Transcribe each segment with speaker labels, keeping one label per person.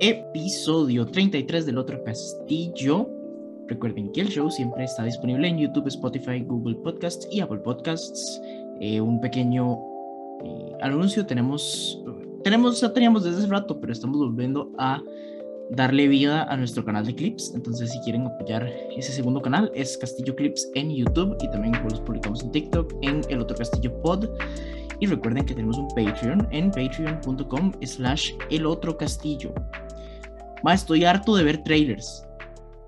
Speaker 1: episodio 33 del otro castillo. Recuerden que el show siempre está disponible en YouTube, Spotify, Google Podcasts y Apple Podcasts. Eh, un pequeño eh, anuncio, tenemos, tenemos, ya teníamos desde hace rato, pero estamos volviendo a darle vida a nuestro canal de clips. Entonces, si quieren apoyar ese segundo canal, es Castillo Clips en YouTube y también los publicamos en TikTok en el otro Castillo Pod. Y recuerden que tenemos un Patreon en patreon.com slash el otro castillo. Ma, estoy harto de ver trailers.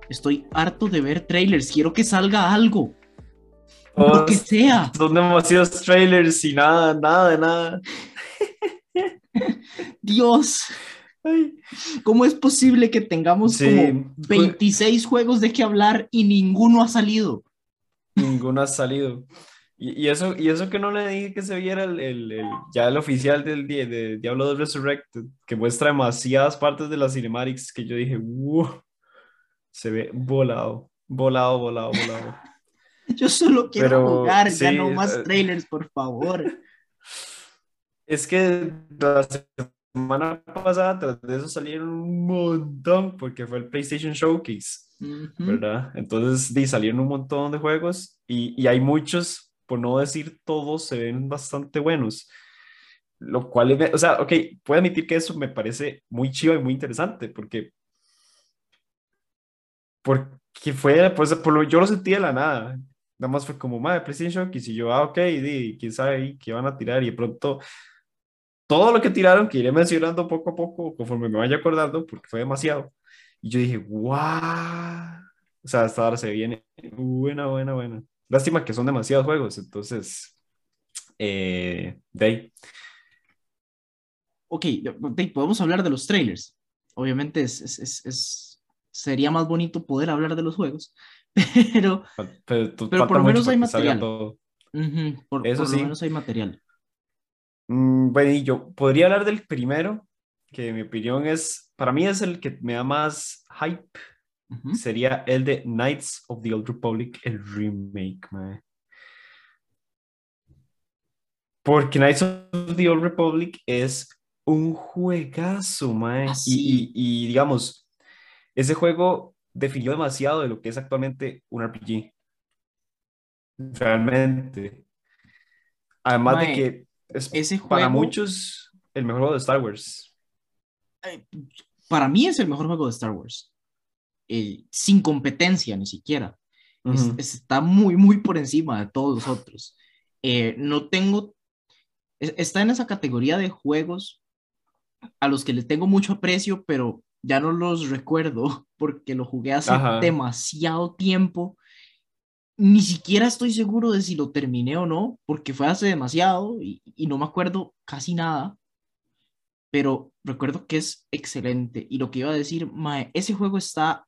Speaker 1: Estoy harto de ver trailers. Quiero que salga algo. Lo que sea.
Speaker 2: Son demasiados trailers y nada, nada de nada.
Speaker 1: Dios. ¿Cómo es posible que tengamos como 26 juegos de qué hablar y ninguno ha salido?
Speaker 2: Ninguno ha salido. Y, eso, y eso que no le dije que se viera el, el, ya el oficial del de Diablo 2 Resurrected, que muestra demasiadas partes de las cinematics que yo dije, wow, se ve volado, volado, volado, volado.
Speaker 1: yo solo quiero jugar, ya no más eh, trailers, por favor.
Speaker 2: Es que la semana pasada, tras de eso salieron un montón, porque fue el PlayStation Showcase, ¿verdad? Entonces, di, salieron un montón de juegos y, y hay muchos por no decir todos, se ven bastante buenos. Lo cual, o sea, ok, puedo admitir que eso me parece muy chido y muy interesante, porque, porque fue, pues, por lo, yo lo sentí de la nada. Nada más fue como, madre, PlayStation y si yo, ah, ok, y quién sabe qué van a tirar, y de pronto todo lo que tiraron, que iré mencionando poco a poco, conforme me vaya acordando, porque fue demasiado. Y yo dije, wow. O sea, hasta ahora se viene buena, buena, buena. Lástima que son demasiados juegos, entonces, eh, de
Speaker 1: Ok, podemos hablar de los trailers. Obviamente es, es, es, sería más bonito poder hablar de los juegos, pero, pero, por lo menos hay material. por, Eso sí. lo menos hay material.
Speaker 2: Mm, bueno, y yo podría hablar del primero, que mi opinión es, para mí es el que me da más hype sería el de Knights of the Old Republic, el remake, Porque Knights of the Old Republic es un juegazo, mae. Ah, y, y, digamos, ese juego definió demasiado de lo que es actualmente un RPG. Realmente. Además de que es ese para muchos el mejor juego de Star Wars.
Speaker 1: Para mí es el mejor juego de Star Wars. Eh, sin competencia ni siquiera. está muy, muy por encima de todos los otros. Eh, no tengo, está en esa categoría de juegos a los que les tengo mucho aprecio, pero ya no los recuerdo porque lo jugué hace demasiado tiempo. Ni siquiera estoy seguro de si lo terminé o no, porque fue hace demasiado y, y no me acuerdo casi nada pero recuerdo que es excelente. Y lo que iba a decir, mae, ese juego está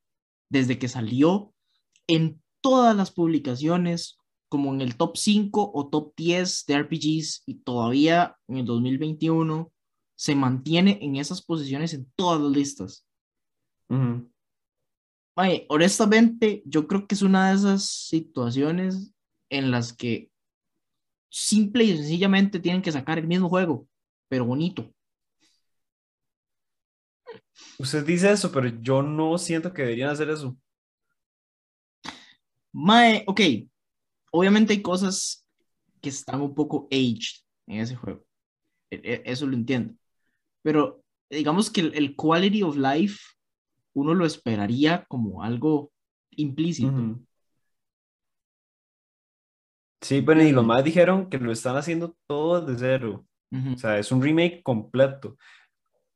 Speaker 1: desde que salió en todas las publicaciones, como en el top 5 o top 10 de RPGs y todavía en el 2021 se mantiene en esas posiciones en todas las listas. honestamente, yo creo que es una de esas situaciones en las que simple y sencillamente tienen que sacar el mismo juego, pero bonito.
Speaker 2: Usted dice eso, pero yo no siento que deberían hacer eso.
Speaker 1: Mae, ok. Obviamente hay cosas que están un poco aged en ese juego. E, e, eso lo entiendo. Pero digamos que el, quality of life uno lo esperaría como algo implícito.
Speaker 2: Sí, bueno, y los más dijeron que lo están haciendo todo de cero. O sea, es un remake completo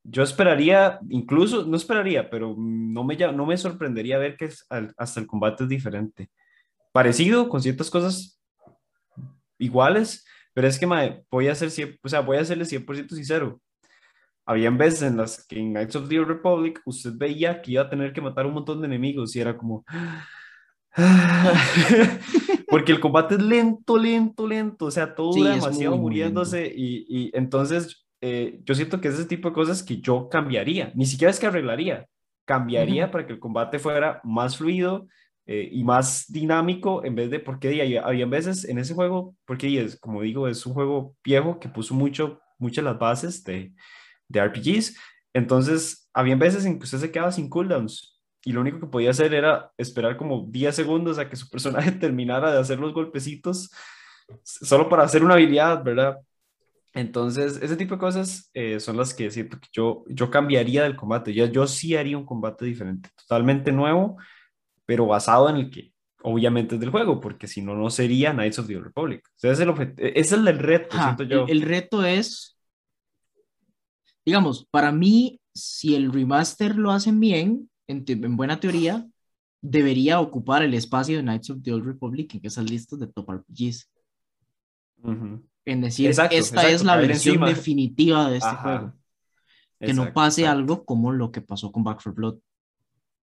Speaker 2: yo esperaría, incluso, no esperaría, pero no me, no me sorprendería ver que hasta el combate es diferente. Parecido, con ciertas cosas iguales, pero es que voy a ser, o sea, voy a serle 100% sincero. Habían veces en las que en Knights of the Republic usted veía que iba a tener que matar un montón de enemigos y era como... Porque el combate es lento, lento, lento, o sea, todo demasiado muriéndose y, y entonces eh, yo siento que es ese tipo de cosas que yo cambiaría, ni siquiera es que arreglaría, cambiaría para que el combate fuera más fluido eh, y más dinámico en vez de, porque había, veces en ese juego, porque es, como digo, es un juego viejo que puso mucho, muchas las bases de, de RPGs, entonces había veces en que usted se quedaba sin cooldowns y lo único que podía hacer era esperar como 10 segundos a que su personaje terminara de hacer los golpecitos solo para hacer una habilidad, ¿verdad? Entonces, ese tipo de cosas eh, son las que siento que yo, yo cambiaría del combate. Ya, yo sí haría un combate diferente, totalmente nuevo, pero basado en el que obviamente es del juego, porque si no, no sería Knights of the Republic. O sea, es el, es el reto, siento yo.
Speaker 1: El, reto es, digamos, para mí, si el remaster lo hacen bien, en, en buena teoría, debería ocupar el espacio de Knights of the Old Republic en esas listas de top RPGs. En decir, esta es la versión definitiva de este juego. Que no pase algo como lo que pasó con Back 4 Blood.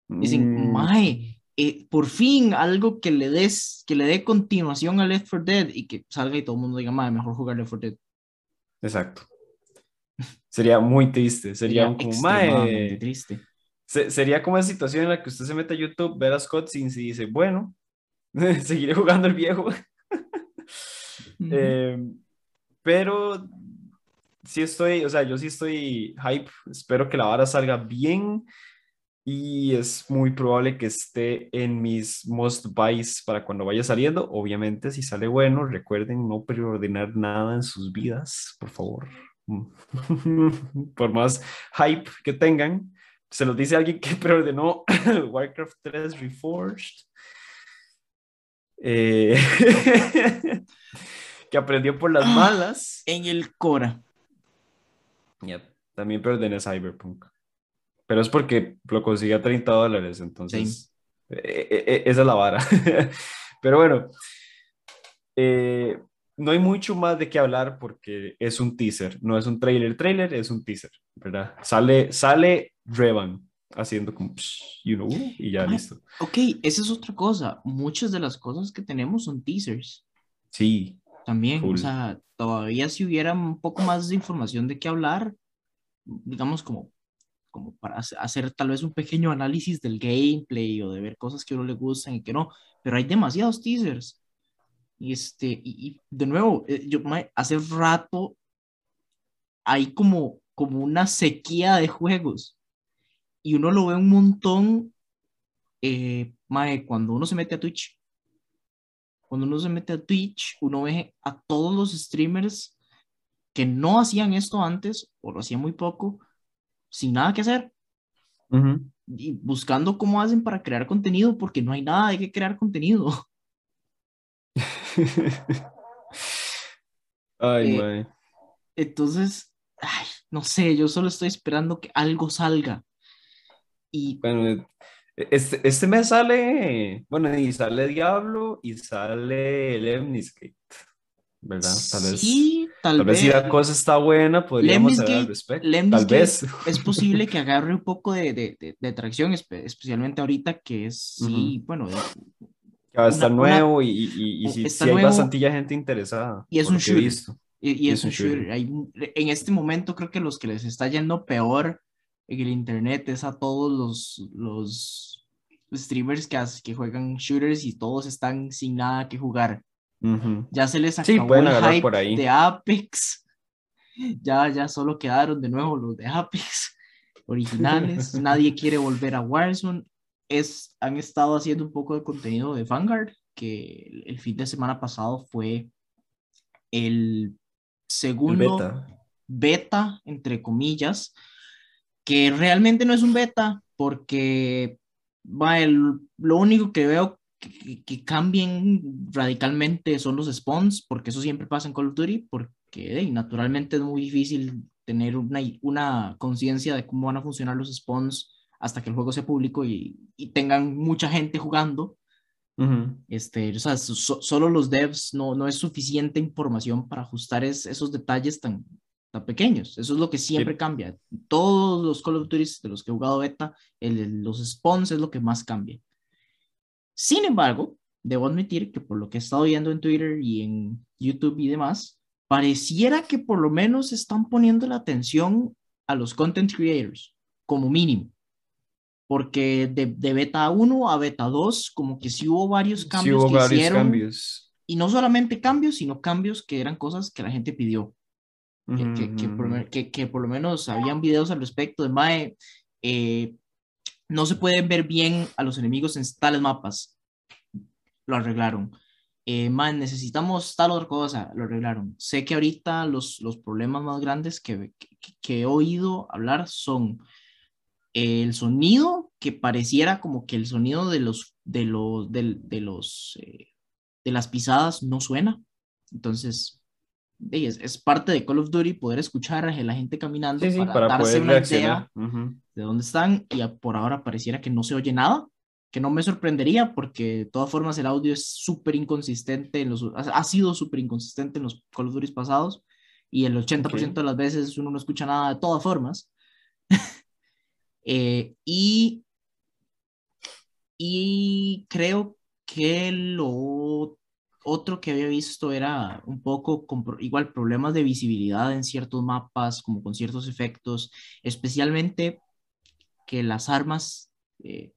Speaker 1: Dicen, mm. mae, eh, por fin algo que le des, que le dé continuación a Left 4 Dead y que salga y todo el mundo diga, mae, mejor jugar Left 4 Dead.
Speaker 2: Exacto. Sería muy triste, sería, un como, mae, triste. sería como esa situación en la que usted se mete a YouTube, ver a Scott y dice, bueno, seguiré jugando el viejo. Em, pero sí estoy, o sea, yo sí estoy hype, espero que la vara salga bien y es muy probable que esté en mis most buys para cuando vaya saliendo. Obviamente, si sale bueno, recuerden no preordenar nada en sus vidas, por favor. por más hype que tengan, se los dice alguien que preordenó Warcraft 3 Reforged. Eh, que aprendió por las ah, malas.
Speaker 1: En el Cora.
Speaker 2: también perdené Cyberpunk. Pero es porque lo conseguí a 30 dólares, entonces e, e, e, esa es la vara. Pero bueno, eh, no hay mucho más de qué hablar porque es un teaser, no es un trailer. Trailer es un teaser, ¿verdad? Sale, sale Revan haciendo como, you know, y ya listo.
Speaker 1: Ok, esa es otra cosa. Muchas de las cosas que tenemos son teasers.
Speaker 2: Sí.
Speaker 1: También, o sea, todavía si hubiera un poco más de información de qué hablar, digamos como, como para hacer tal vez un pequeño análisis del gameplay o de ver cosas que a uno le gustan y que no, pero hay demasiados teasers. Y, este, y, de nuevo, eh, yo hace rato hay como, como una sequía de juegos y uno lo ve un montón, eh, cuando uno se mete a Twitch cuando uno se mete a Twitch, uno ve a todos los streamers que no hacían esto antes o lo hacían muy poco, sin nada que hacer. Y buscando cómo hacen para crear contenido, porque no hay nada de que crear contenido.
Speaker 2: ay, eh,
Speaker 1: Entonces, no sé, yo solo estoy esperando que algo salga. Y
Speaker 2: bueno, este, este mes sale, bueno, y sale Diablo y sale el Lemniscate, ¿verdad? Tal vez, sí, tal, vez. si la cosa está buena, podríamos hablar al respecto. Tal vez.
Speaker 1: Es posible que agarre un poco de, de, de, atracción, especialmente ahorita que es, sí, bueno.
Speaker 2: Que va a estar nuevo y, y, y, si, hay bastante gente interesada.
Speaker 1: Y es un shooter. Y, es, un shooter. en este momento creo que los que les está yendo peor el internet es a todos los, los streamers que, que juegan shooters y todos están sin nada que jugar. Ya se les acabó el hype de Apex. Ya, ya solo quedaron de nuevo los de Apex originales. Nadie quiere volver a Warzone. Es, han estado haciendo un poco de contenido de Vanguard, que el fin de semana pasado fue el segundo beta entre comillas, que realmente no es un beta, porque va, lo único que veo que, que, cambien radicalmente son los spawns, porque eso siempre pasa en Call of Duty, porque naturalmente es muy difícil tener una, una conciencia de cómo van a funcionar los spawns hasta que el juego sea público y, y tengan mucha gente jugando. este, o sea, solo los devs no, no es suficiente información para ajustar esos detalles tan, pequeños. Eso es lo que siempre cambia. Todos los Call of Duty de los que he jugado beta, el, los spawns es lo que más cambia. Sin embargo, debo admitir que por lo que he estado viendo en Twitter y en YouTube y demás, pareciera que por lo menos están poniendo la atención a los content creators, como mínimo. Porque de, de beta 1 a beta 2, como que sí hubo varios cambios que hicieron. Cambios. Y no solamente cambios, sino cambios que eran cosas que la gente pidió que, que, por, que, por, lo menos habían videos al respecto de Mae, eh, no se pueden ver bien a los enemigos en tales mapas. Lo arreglaron. Eh, man, necesitamos tal otra cosa, lo arreglaron. Sé que ahorita los, los problemas más grandes que, que, he oído hablar son el sonido, que pareciera como que el sonido de los, de los, de, de los, eh, de las pisadas no suena. Entonces, es, es, parte de Call of Duty poder escuchar a la gente caminando para, darse una idea de dónde están y por ahora pareciera que no se oye nada, que no me sorprendería porque de todas formas el audio es súper inconsistente, en los, ha sido súper inconsistente en los Call of Duty pasados y el 80% de las veces uno no escucha nada de todas formas. eh, y, y creo que lo otro que había visto era un poco igual problemas de visibilidad en ciertos mapas, como con ciertos efectos, especialmente que las armas eh,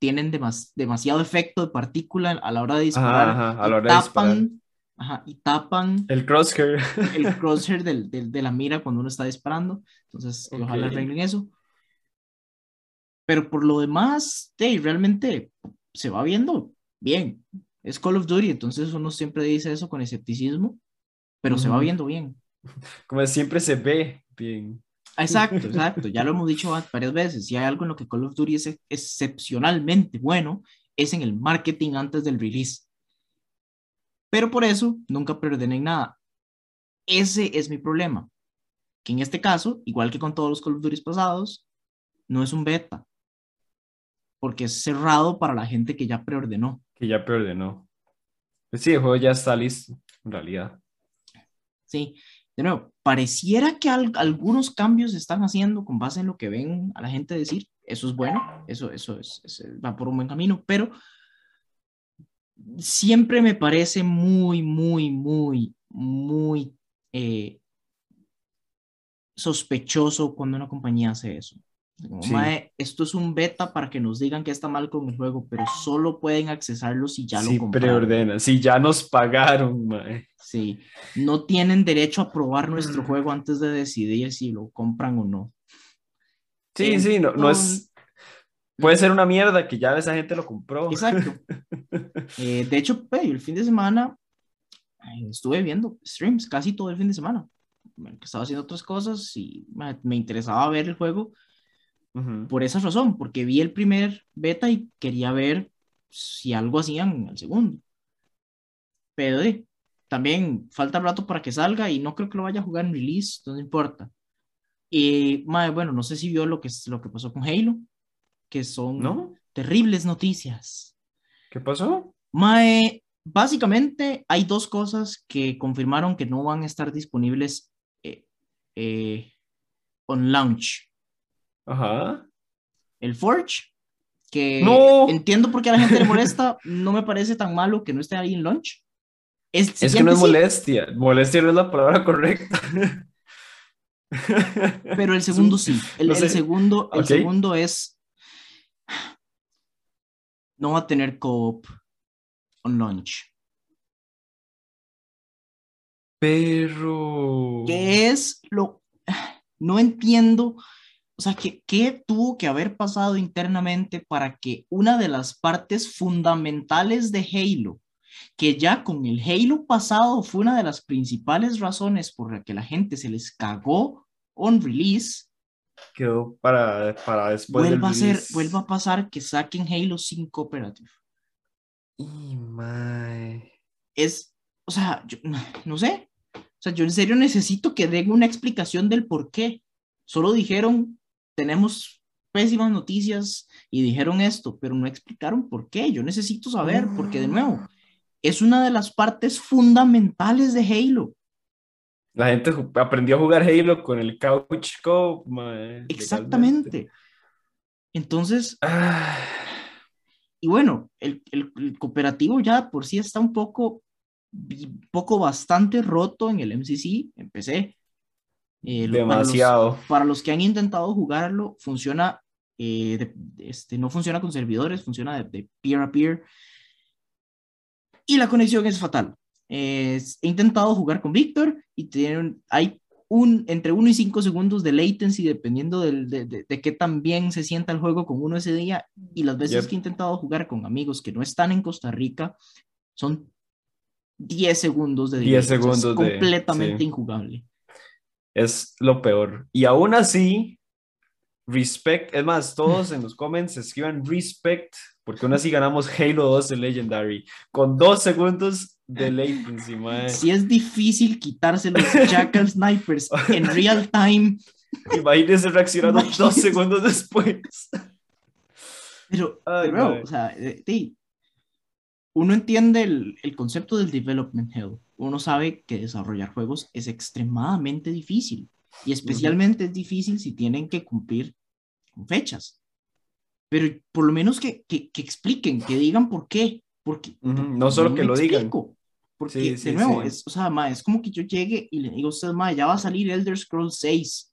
Speaker 1: tienen demasiado efecto de partícula a la hora de disparar. a la hora tapan, de disparar. y tapan
Speaker 2: el crosshair.
Speaker 1: El crosshair del, del, de la mira cuando uno está disparando. Entonces, ojalá arreglen eso. Pero por lo demás, hey, realmente se va viendo bien es Call of Duty, entonces uno siempre dice eso con escepticismo, pero se va viendo bien.
Speaker 2: Como siempre se ve bien.
Speaker 1: Exacto, exacto. Ya lo hemos dicho varias veces. Si hay algo en lo que Call of Duty es excepcionalmente bueno, es en el marketing antes del release. Pero por eso nunca en nada. Ese es mi problema. Que en este caso, igual que con todos los Call of Duty pasados, no es un beta. Porque es cerrado para la gente que ya preordenó
Speaker 2: que ya. Pues sí, el juego ya está listo, en realidad.
Speaker 1: Sí, de nuevo, pareciera que algunos cambios se están haciendo con base en lo que ven a la gente decir. Eso es bueno, eso, eso es, va por un buen camino, pero siempre me parece muy, muy, muy, muy eh, sospechoso cuando una compañía hace eso esto es un beta para que nos digan que está mal con el juego, pero solo pueden accesarlo si ya lo compraron.
Speaker 2: preordenan, si ya nos pagaron, mae.
Speaker 1: Sí, no tienen derecho a probar nuestro juego antes de decidir si lo compran o no.
Speaker 2: Sí, sí, no, no es... Puede ser una mierda que ya esa gente lo compró.
Speaker 1: Exacto. Eh, de hecho, el fin de semana estuve viendo streams casi todo el fin de semana. Estaba haciendo otras cosas y me interesaba ver el juego por esa razón, porque vi el primer beta y quería ver si algo hacían en el segundo. Pero también falta rato para que salga y no creo que lo vaya a jugar en release, no importa. Y bueno, no sé si vio lo que, lo que pasó con Halo, que son terribles noticias.
Speaker 2: ¿Qué pasó?
Speaker 1: Mae, básicamente hay dos cosas que confirmaron que no van a estar disponibles eh, eh, on launch.
Speaker 2: Ajá.
Speaker 1: El Forge, que entiendo por qué a la gente le molesta, no me parece tan malo que no esté ahí en launch.
Speaker 2: Es, es que no es molestia, molestia no es la palabra correcta.
Speaker 1: Pero el segundo sí, el, segundo, el segundo es no va a tener co-op on launch.
Speaker 2: Pero...
Speaker 1: ¿Qué es lo...? No entiendo o sea, ¿qué, ¿qué, tuvo que haber pasado internamente para que una de las partes fundamentales de Halo, que ya con el Halo pasado fue una de las principales razones por la que la gente se les cagó on release,
Speaker 2: quedó para, para después
Speaker 1: vuelva a ser, vuelva a pasar que saquen Halo 5 Operative.
Speaker 2: Y my.
Speaker 1: Es, o sea, yo, no sé. O sea, yo en serio necesito que den una explicación del por qué. Solo dijeron, tenemos pésimas noticias y dijeron esto, pero no explicaron por qué. Yo necesito saber, porque de nuevo, mm. es una de las partes fundamentales de Halo.
Speaker 2: La gente aprendió a jugar Halo con el Couch Co.
Speaker 1: Exactamente. Entonces, ah. y bueno, el, el, cooperativo ya por sí está un poco, poco bastante roto en el MCC, empecé.
Speaker 2: Eh, Demasiado.
Speaker 1: Para los, que han intentado jugarlo, funciona, eh, este, no funciona con servidores, funciona de, peer a peer. Y la conexión es fatal. he intentado jugar con Víctor y tienen, hay un, entre 1 y 5 segundos de latency dependiendo del, de, de, qué tan bien se sienta el juego con uno ese día. Y las veces que he intentado jugar con amigos que no están en Costa Rica, son 10 segundos de
Speaker 2: 10 segundos
Speaker 1: es completamente injugable.
Speaker 2: Es lo peor. Y aún así, respect, es más, todos en los comments escriban respect, porque aún así ganamos Halo 2 de Legendary, con dos segundos de latency, mae.
Speaker 1: Si es difícil quitarse los Jackal Snipers en real time.
Speaker 2: Imagínense reaccionando dos segundos después.
Speaker 1: Pero, o sea, eh, uno entiende el, el, concepto del development hell. Uno sabe que desarrollar juegos es extremadamente difícil. Y especialmente es difícil si tienen que cumplir fechas. Pero por lo menos que, que, expliquen, que digan por qué. Porque,
Speaker 2: No solo que lo digan.
Speaker 1: Porque, de nuevo, Es, o sea, es como que yo llegue y le digo a usted, ma, ya va a salir Elder Scrolls 6,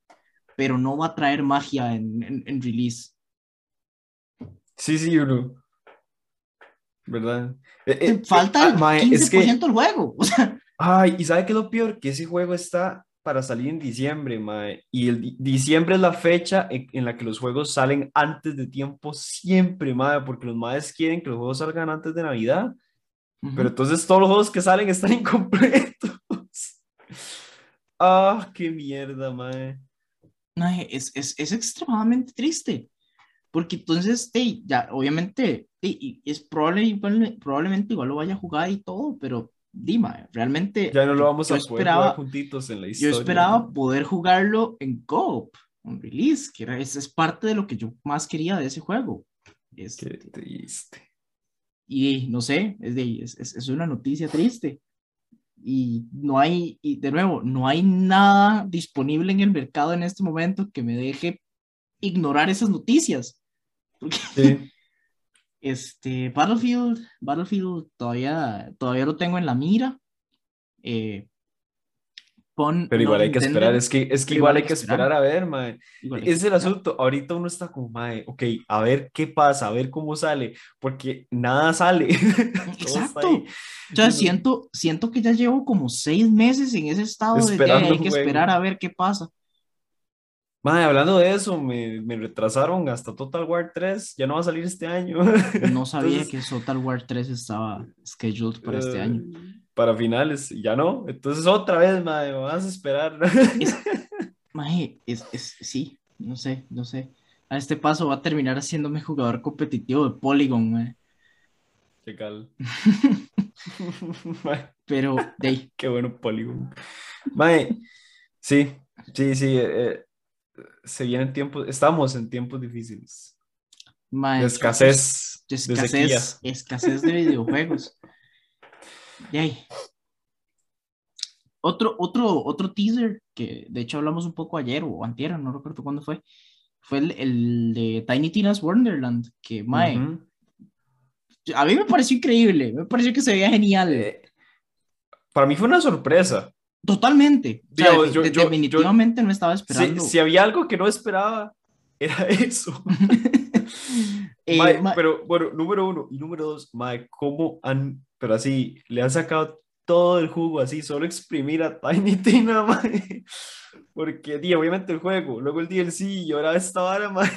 Speaker 1: pero no va a traer magia en, en, release.
Speaker 2: Sí, sí, uno. ¿Verdad?
Speaker 1: Eh, eh, Falta el 15% es que... del juego. O sea.
Speaker 2: Ay, ¿y sabe qué es lo peor? Que ese juego está para salir en diciembre, mae. Y el diciembre es la fecha en, la que los juegos salen antes de tiempo siempre, mae, porque los maes quieren que los juegos salgan antes de Navidad. Pero entonces todos los juegos que salen están incompletos. ah, qué mierda, mae.
Speaker 1: Es, es, es, extremadamente triste. Porque entonces, hey, ya, obviamente, hey, es probable, probablemente igual lo vaya a jugar y todo, pero Dima, realmente.
Speaker 2: Ya no lo vamos a poder jugar juntitos en la historia.
Speaker 1: Yo esperaba poder jugarlo en co en release, que era, es, es parte de lo que yo más quería de ese juego.
Speaker 2: Este, Qué triste.
Speaker 1: Y no sé, es, de, es, es, una noticia triste. Y no hay, y de nuevo, no hay nada disponible en el mercado en este momento que me deje ignorar esas noticias. sí. Este, Battlefield, Battlefield todavía, todavía lo tengo en la mira. Eh,
Speaker 2: pero igual hay que esperar, es que, es que igual hay que esperar, a ver, mae. Es el asunto, ahorita uno está como, mae, ok, a ver qué pasa, a ver cómo sale, porque nada sale.
Speaker 1: Exacto. O siento, siento que ya llevo como seis meses en ese estado de que hay que esperar a ver qué pasa.
Speaker 2: Madre, hablando de eso, me, me, retrasaron hasta Total War 3, ya no va a salir este año.
Speaker 1: No sabía que Total War 3 estaba scheduled para este año.
Speaker 2: Eh, para finales, ya no. Entonces otra vez, madre, vas a esperar.
Speaker 1: Es, es, es, sí, no sé, no sé. A este paso va a terminar haciéndome jugador competitivo de Polygon, madre.
Speaker 2: Qué cal.
Speaker 1: Pero, de
Speaker 2: Qué bueno Polygon. Madre, sí, sí, sí. Eh, se vienen tiempos, estamos en tiempos difíciles. de escasez.
Speaker 1: De escasez, de escasez de videojuegos. y Otro, otro, otro teaser que de hecho hablamos un poco ayer o antier, no recuerdo cuándo fue, fue el, el de Tiny Tina's Wonderland, que mae, a mí me pareció increíble, me pareció que se veía genial. Eh,
Speaker 2: para mí fue una sorpresa.
Speaker 1: Totalmente. definitivamente no estaba esperando.
Speaker 2: Si, había algo que no esperaba, era eso. Eh, pero bueno, número uno y número dos, mae, ¿cómo han, pero así, le han sacado todo el jugo así, solo exprimir a Tiny Tina, mae? Porque, di, obviamente el juego, luego el DLC y ahora esta vara, mae.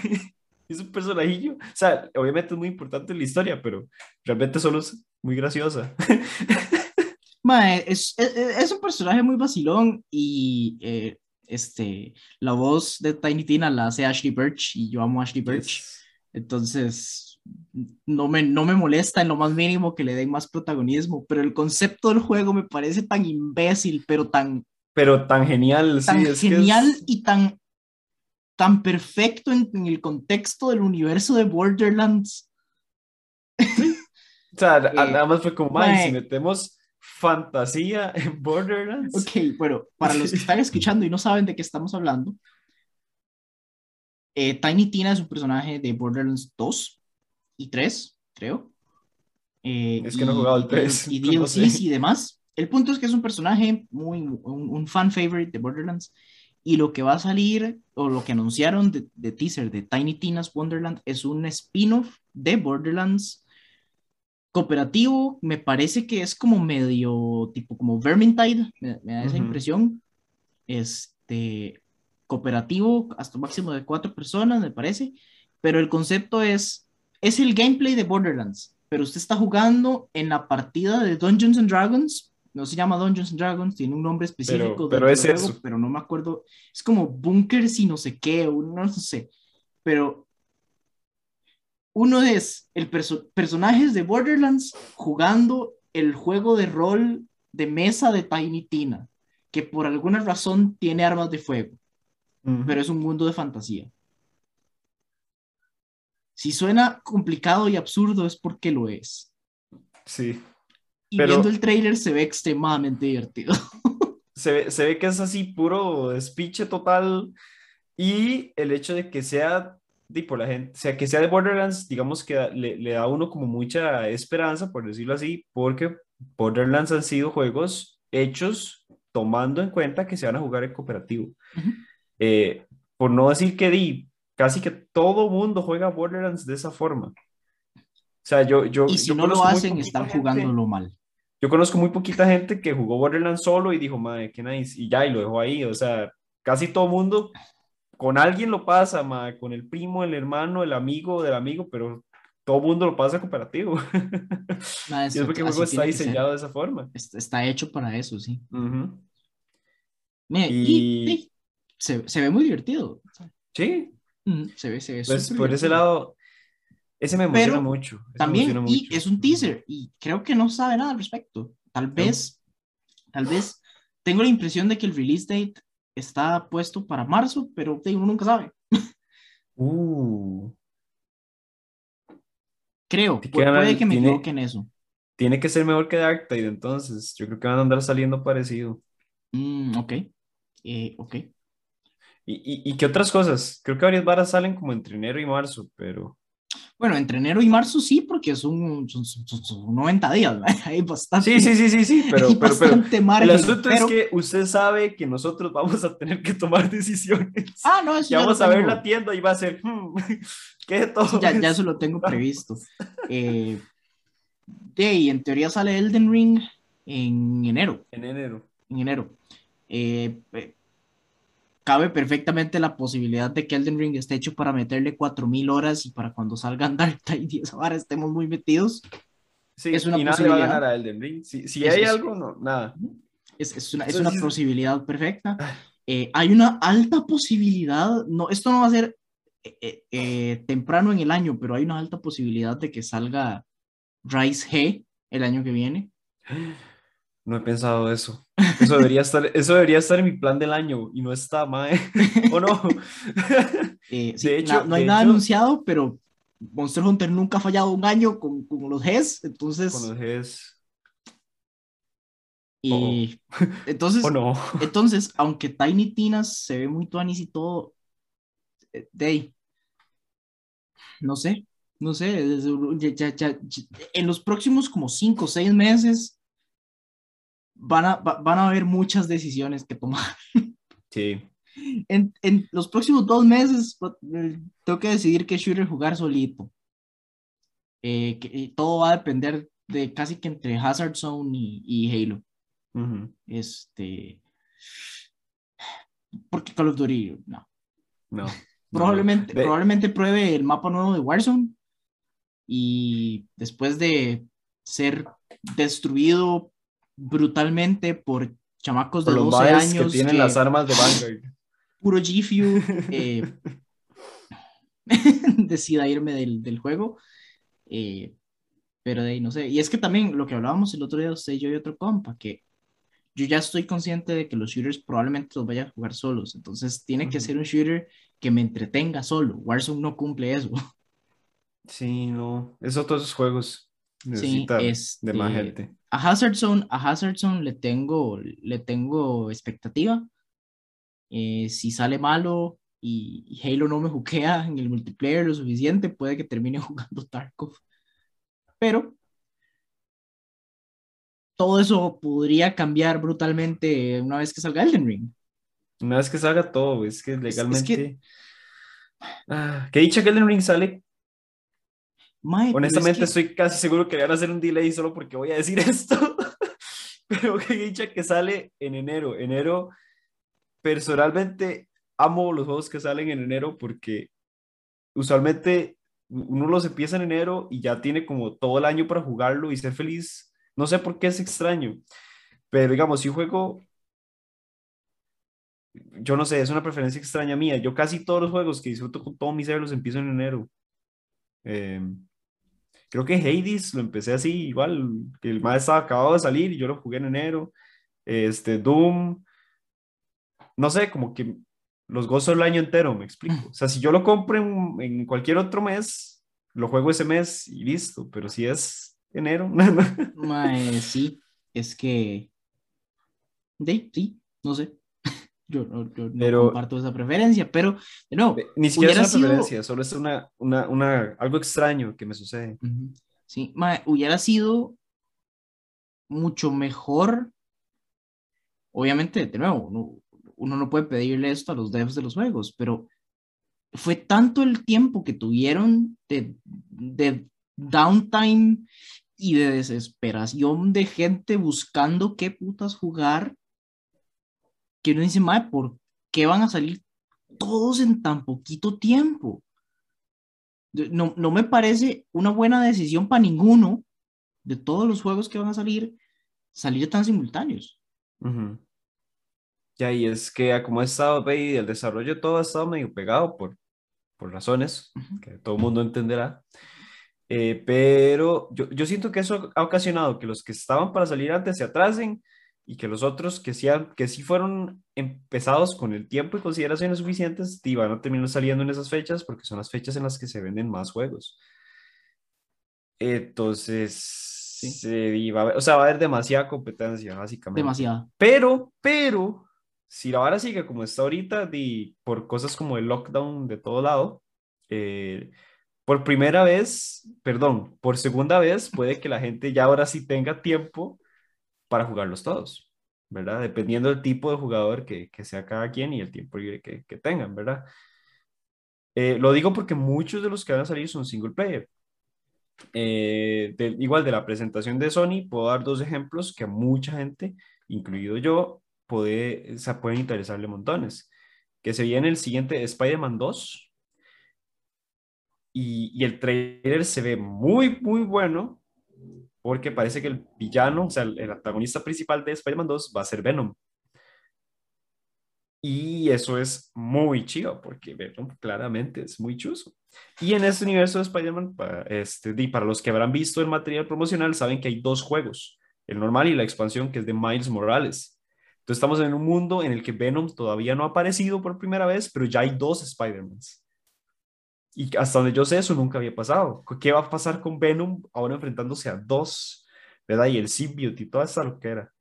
Speaker 2: Es un personajillo. O sea, obviamente es muy importante en la historia, pero realmente solo es muy graciosa.
Speaker 1: Es, es, un personaje muy vacilón y eh, este, la voz de Tiny Tina la hace Ashley Birch y yo amo a Ashley Birch. Entonces, no me, no me molesta en lo más mínimo que le den más protagonismo, pero el concepto del juego me parece tan imbécil, pero tan...
Speaker 2: Pero tan genial,
Speaker 1: tan genial y tan, tan perfecto en, el contexto del universo de Borderlands.
Speaker 2: o sea, eh, nada más fue como, si metemos fantasía en Borderlands.
Speaker 1: Ok, bueno, para los que están escuchando y no saben de qué estamos hablando, eh, Tiny Tina es un personaje de Borderlands 2 y 3, creo.
Speaker 2: Eh, es que no he jugado el 3.
Speaker 1: Y, DLCs y demás. El punto es que es un personaje muy, un, fan favorite de Borderlands. Y lo que va a salir, o lo que anunciaron de, de teaser de Tiny Tina's Wonderland, es un spin-off de Borderlands cooperativo, me parece que es como medio, tipo como Vermintide, me, da esa impresión. Este, cooperativo hasta un máximo de cuatro personas, me parece, pero el concepto es, es el gameplay de Borderlands, pero usted está jugando en la partida de Dungeons and Dragons, no se llama Dungeons and Dragons, tiene un nombre específico,
Speaker 2: pero, es eso.
Speaker 1: pero no me acuerdo, es como Bunkers y no sé qué, no sé, pero uno es el personajes de Borderlands jugando el juego de rol de mesa de Tiny Tina, que por alguna razón tiene armas de fuego, pero es un mundo de fantasía. Si suena complicado y absurdo es porque lo es.
Speaker 2: Sí.
Speaker 1: Y viendo el trailer se ve extremadamente divertido.
Speaker 2: Se ve, se ve que es así puro despiche total y el hecho de que sea por la gente, o sea, que sea de Borderlands, digamos que le, le, da a uno como mucha esperanza, por decirlo así, porque Borderlands han sido juegos hechos tomando en cuenta que se van a jugar en cooperativo. Eh, por no decir que di, casi que todo mundo juega Borderlands de esa forma. O sea, yo... yo
Speaker 1: y si
Speaker 2: yo
Speaker 1: no lo hacen, están jugándolo mal.
Speaker 2: Yo conozco muy poquita gente que jugó Borderlands solo y dijo, madre, qué nice, y ya, y lo dejó ahí. O sea, casi todo mundo con alguien lo pasa, ma, con el primo, el hermano, el amigo del amigo, pero todo mundo lo pasa cooperativo. y es porque el juego está diseñado de esa forma.
Speaker 1: Está, hecho para eso, sí. y, se, se, ve muy divertido.
Speaker 2: Sí.
Speaker 1: se ve, se ve.
Speaker 2: Pues por ese lado, ese me emociona mucho.
Speaker 1: también, y es un teaser, y creo que no sabe nada al respecto. Tal vez, tal vez, tengo la impresión de que el release date está puesto para marzo, pero uno nunca sabe.
Speaker 2: Uh.
Speaker 1: Creo, puede que me equivoque en eso.
Speaker 2: Tiene que ser mejor que Darktide, entonces yo creo que van a andar saliendo parecido.
Speaker 1: Mm, ok, eh, ok.
Speaker 2: ¿Y, y, y qué otras cosas? Creo que varias varas salen como entre enero y marzo, pero...
Speaker 1: Bueno, entre enero y marzo sí, porque son, son, 90 días, hay bastante.
Speaker 2: Sí, sí, sí, sí, sí, pero, pero, pero el asunto es que usted sabe que nosotros vamos a tener que tomar decisiones.
Speaker 1: Ah, no, eso
Speaker 2: ya vamos a ver la tienda y va a ser, hmm, ¿qué todo?
Speaker 1: Ya, ya eso lo tengo previsto. Eh, de, en teoría sale Elden Ring en enero.
Speaker 2: En enero.
Speaker 1: En enero. Eh, eh cabe perfectamente la posibilidad de que Elden Ring esté hecho para meterle 4000 horas y para cuando salgan Dark Tide y esa vara estemos muy metidos.
Speaker 2: Sí, es una y posibilidad. va a ganar a Elden Ring. Si, si hay algo, no, nada.
Speaker 1: Es, es una, es una posibilidad perfecta. Ah. Eh, hay una alta posibilidad, no, esto no va a ser eh, eh, temprano en el año, pero hay una alta posibilidad de que salga Rise G el año que viene.
Speaker 2: No he pensado eso. Eso debería estar, eso debería estar en mi plan del año y no está, mae. ¿O no?
Speaker 1: Eh, de hecho, no hay nada anunciado, pero Monster Hunter nunca ha fallado un año con, con los Gs, entonces.
Speaker 2: Con los Gs.
Speaker 1: Y entonces,
Speaker 2: no?
Speaker 1: entonces, aunque Tiny Tinas se ve muy tuanis y todo, eh, de no sé, no sé, en los próximos como 5 o 6 meses van a, van a haber muchas decisiones que tomar.
Speaker 2: Sí.
Speaker 1: En, en, los próximos dos meses eh, tengo que decidir qué shooter jugar solito. Eh, que, todo va a depender de casi que entre Hazard Zone y, y Halo. Este. Porque Call of Duty, no.
Speaker 2: No.
Speaker 1: probablemente, probablemente pruebe el mapa nuevo de Warzone. Y después de ser destruido brutalmente por chamacos de 12 años.
Speaker 2: Que tienen las armas de Vanguard.
Speaker 1: Puro G eh, decida irme del, del juego. Eh, pero de ahí no sé. Y es que también lo que hablábamos el otro día, usted, yo y otro compa, que yo ya estoy consciente de que los shooters probablemente los vaya a jugar solos. Entonces tiene que ser un shooter que me entretenga solo. Warzone no cumple eso.
Speaker 2: Sí, no. Es otros esos juegos. Necesita de más este, gente.
Speaker 1: A Hazard Zone, a Hazard Zone le tengo, le tengo expectativa. Eh, si sale malo y, Halo no me juquea en el multiplayer lo suficiente, puede que termine jugando Tarkov. Pero todo eso podría cambiar brutalmente una vez que salga Elden Ring.
Speaker 2: Una vez que salga todo, es que legalmente. que... Ah, que dicha que Elden Ring sale Honestamente, estoy casi seguro que van a hacer un delay solo porque voy a decir esto. pero que dicha que sale en enero. Enero personalmente amo los juegos que salen en enero porque usualmente uno los empieza en enero y ya tiene como todo el año para jugarlo y ser feliz. No sé por qué es extraño, pero digamos, si juego, yo no sé, es una preferencia extraña mía. Yo casi todos los juegos que disfruto con todo mi ser los empiezo en enero. Em, creo que Hades lo empecé así, igual, que el más estaba acabado de salir y yo lo jugué en enero. Este, Doom, no sé, como que los gozo el año entero, me explico. O sea, si yo lo compro en, cualquier otro mes, lo juego ese mes y listo, pero si es enero,
Speaker 1: sí, es que... Sí, sí, no sé. Yo, no comparto esa preferencia, pero no.
Speaker 2: Eh, ni siquiera es una preferencia, solo es una, una, una, algo extraño que me sucede.
Speaker 1: Sí, hubiera sido mucho mejor. Obviamente, de nuevo, no, uno no puede pedirle esto a los devs de los juegos, pero fue tanto el tiempo que tuvieron de, de downtime y de desesperación de gente buscando qué putas jugar, que uno dice, madre, ¿por qué van a salir todos en tan poquito tiempo? No, no me parece una buena decisión para ninguno de todos los juegos que van a salir, salir tan simultáneos.
Speaker 2: Ya, y es que como ha estado, y el desarrollo todo ha estado medio pegado por, por razones que todo el mundo entenderá. Eh, pero yo, yo, siento que eso ha ocasionado que los que estaban para salir antes se atrasen y que los otros que sí, que sí fueron empezados con el tiempo y consideraciones suficientes y van a terminar saliendo en esas fechas porque son las fechas en las que se venden más juegos. Entonces, sí. va a haber, o sea, va a haber demasiada competencia, básicamente.
Speaker 1: Demasiada.
Speaker 2: Pero, pero, si la vara sigue como está ahorita, y por cosas como el lockdown de todo lado, eh, por primera vez, perdón, por segunda vez, puede que la gente ya ahora sí tenga tiempo para jugarlos todos, ¿verdad? Dependiendo del tipo de jugador que, que sea cada quien y el tiempo libre que, que tengan, ¿verdad? Eh, lo digo porque muchos de los que van a salir son single player. Eh, igual de la presentación de Sony, puedo dar dos ejemplos que mucha gente, incluido yo, puede, se pueden interesarle montones. Que se viene el siguiente Spider-Man 2. Y, y, el trailer se ve muy, muy bueno. Porque parece que el villano, o sea, el, antagonista principal de Spider-Man 2 va a ser Venom. Y eso es muy chido, porque Venom claramente es muy chuso. Y en este universo de Spider-Man, para, este, para los que habrán visto el material promocional, saben que hay dos juegos, el normal y la expansión, que es de Miles Morales. Entonces estamos en un mundo en el que Venom todavía no ha aparecido por primera vez, pero ya hay dos Spider-Mans. Y hasta donde yo sé, eso nunca había pasado. ¿Qué va a pasar con Venom ahora enfrentándose a dos? ¿Verdad? Y el symbiote y toda esa loquera.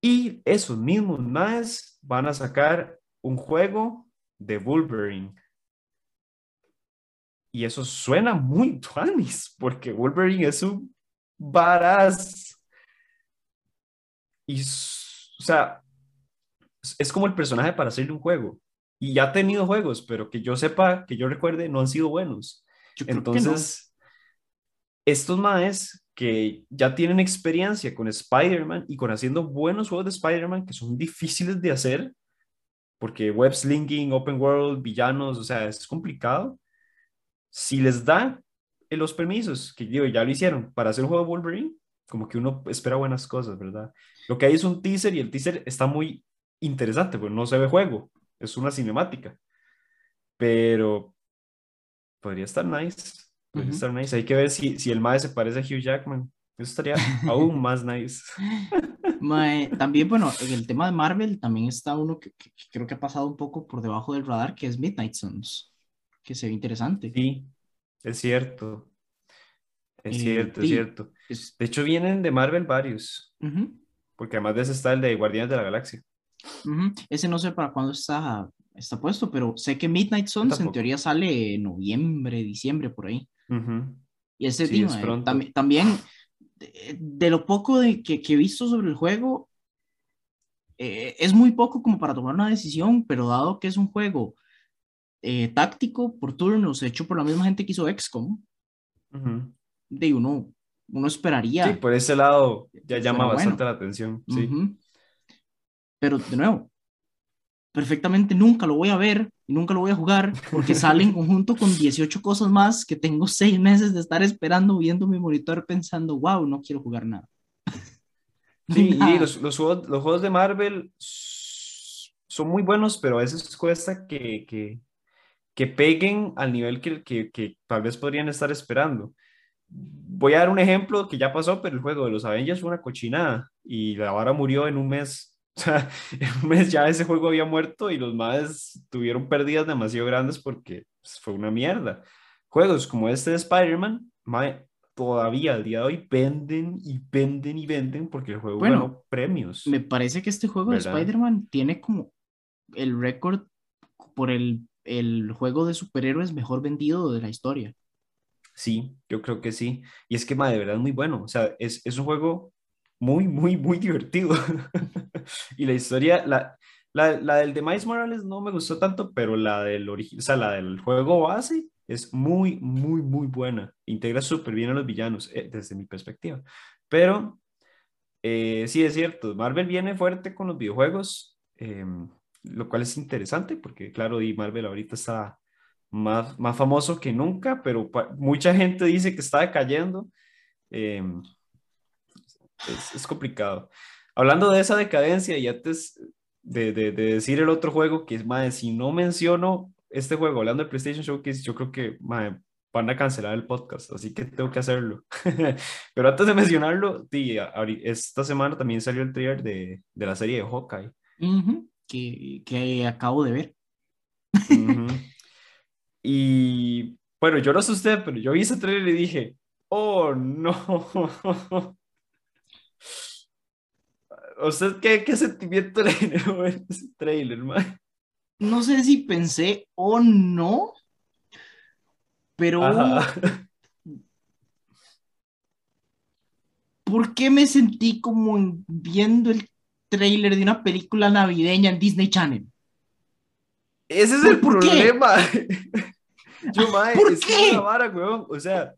Speaker 2: Y esos mismos más van a sacar un juego de Wolverine. Y eso suena muy tuanis, porque Wolverine es un varaz. Y o sea, es como el personaje para hacerle un juego. Y ya ha tenido juegos, pero que yo sepa, que yo recuerde, no han sido buenos. Entonces, estos maes que ya tienen experiencia con Spider-Man y con haciendo buenos juegos de Spider-Man que son difíciles de hacer, porque web slinging, open world, villanos, o sea, es complicado. Si les da los permisos, que digo, ya lo hicieron, para hacer un juego de Wolverine, como que uno espera buenas cosas, ¿verdad? Lo que hay es un teaser y el teaser está muy interesante, pues no se ve juego, es una cinemática. Pero podría estar nice. Podría estar nice. Hay que ver si, si el Mae se parece a Hugh Jackman. Eso estaría aún más nice.
Speaker 1: también, bueno, en el tema de Marvel también está uno que, creo que ha pasado un poco por debajo del radar, que es Midnight Suns, que se ve interesante.
Speaker 2: Sí, es cierto. Es eh, cierto, es cierto. De hecho, vienen de Marvel varios. Porque además de ese está el de Guardianes de la Galaxia.
Speaker 1: Ese no sé para cuándo está, está puesto, pero sé que Midnight Suns en teoría sale en noviembre, diciembre, por ahí. Y ese sí, eh, también, de, lo poco de que, que, he visto sobre el juego, eh, es muy poco como para tomar una decisión, pero dado que es un juego eh, táctico por turnos, hecho por la misma gente que hizo XCOM, de uno uno esperaría.
Speaker 2: Sí, por ese lado ya llama bastante la atención. Sí.
Speaker 1: Pero de nuevo, perfectamente nunca lo voy a ver y nunca lo voy a jugar porque sale en conjunto con 18 cosas más que tengo seis meses de estar esperando viendo mi monitor pensando, wow, no quiero jugar nada.
Speaker 2: Sí, y los, los, juegos, los, juegos, de Marvel son muy buenos, pero a veces cuesta que, que, que peguen al nivel que, que, que, tal vez podrían estar esperando. Voy a dar un ejemplo que ya pasó, pero el juego de los Avengers fue una cochinada y la vara murió en un mes. O sea, en un mes ya ese juego había muerto y los más tuvieron pérdidas demasiado grandes porque pues, fue una mierda. Juegos como este de Spider-Man, todavía al día de hoy venden y venden y venden porque el juego bueno, ganó premios.
Speaker 1: Me parece que este juego de Spider-Man tiene como el récord por el, el juego de superhéroes mejor vendido de la historia.
Speaker 2: Sí, yo creo que sí. Y es que, ma, de verdad es muy bueno. O sea, es, es un juego muy, muy, muy divertido. y la historia, la, la, la, del de Miles Morales no me gustó tanto, pero la del, o sea, la del juego base es muy, muy, muy buena. Integra súper bien a los villanos, eh, desde mi perspectiva. Pero eh, sí es cierto, Marvel viene fuerte con los videojuegos, em, lo cual es interesante porque, claro, y Marvel ahorita está más, más famoso que nunca, pero mucha gente dice que está decayendo. Es, es, complicado. Hablando de esa decadencia, y antes de, de, de decir el otro juego, que es más, si no menciono este juego, hablando de PlayStation Showcase, yo creo que van a cancelar el podcast, así que tengo que hacerlo. Pero antes de mencionarlo, esta semana también salió el trailer de, de la serie de Hawkeye.
Speaker 1: que, que, acabo de ver.
Speaker 2: Y bueno, yo no sé usted, pero yo vi ese trailer y dije, oh no. ¿Usted qué, qué sentimiento le generó ese trailer, man?
Speaker 1: no sé si pensé o no, pero ¿por qué me sentí como viendo el trailer de una película navideña en Disney Channel?
Speaker 2: Ese es el problema. yo, mae, es qué? una vara, weón. O sea,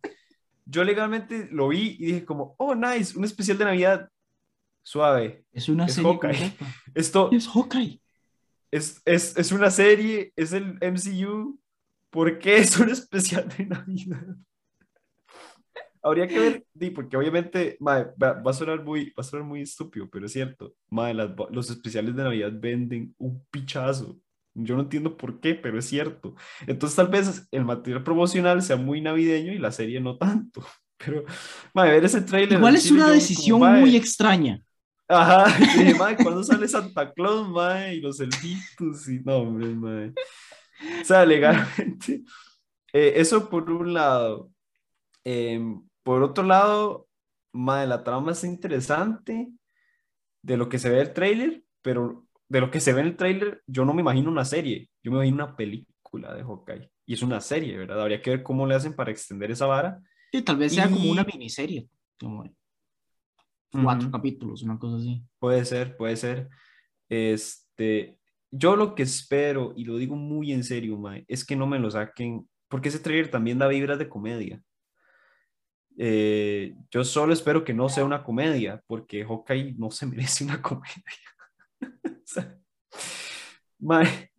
Speaker 2: yo legalmente lo vi y dije como, oh, nice, un especial de Navidad suave.
Speaker 1: Es una serie
Speaker 2: Esto
Speaker 1: es Hawkeye
Speaker 2: es, es, es, una serie, es el MCU, ¿por qué es un especial de Navidad? Habría que ver, porque obviamente va, a sonar muy, va a sonar muy estúpido, pero es cierto, los especiales de Navidad venden un pichazo. Yo no entiendo por qué, pero es cierto. Entonces tal vez el material promocional sea muy navideño y la serie no tanto. Pero, madre, ver ese trailer.
Speaker 1: Igual es una decisión muy extraña.
Speaker 2: Ajá, dije, ¿cuándo sale Santa Claus, mae? Y los elfitos, y no, hombre, mae. O sea, legalmente, eh, eso por un lado. Em, por otro lado, mae, la trama es interesante de lo que se ve el trailer, pero de lo que se ve en el trailer, yo no me imagino una serie, yo me imagino una película de Hawkeye. Y es una serie, ¿verdad? Habría que ver cómo le hacen para extender esa vara.
Speaker 1: Sí, tal vez sea como una miniserie. Como cuatro capítulos, una cosa así.
Speaker 2: Puede ser, puede ser. Este, yo lo que espero, y lo digo muy en serio, Mae, es que no me lo saquen, porque ese trailer también da vibras de comedia. Eh, yo solo espero que no sea una comedia, porque Hawkeye no se merece una comedia. mae,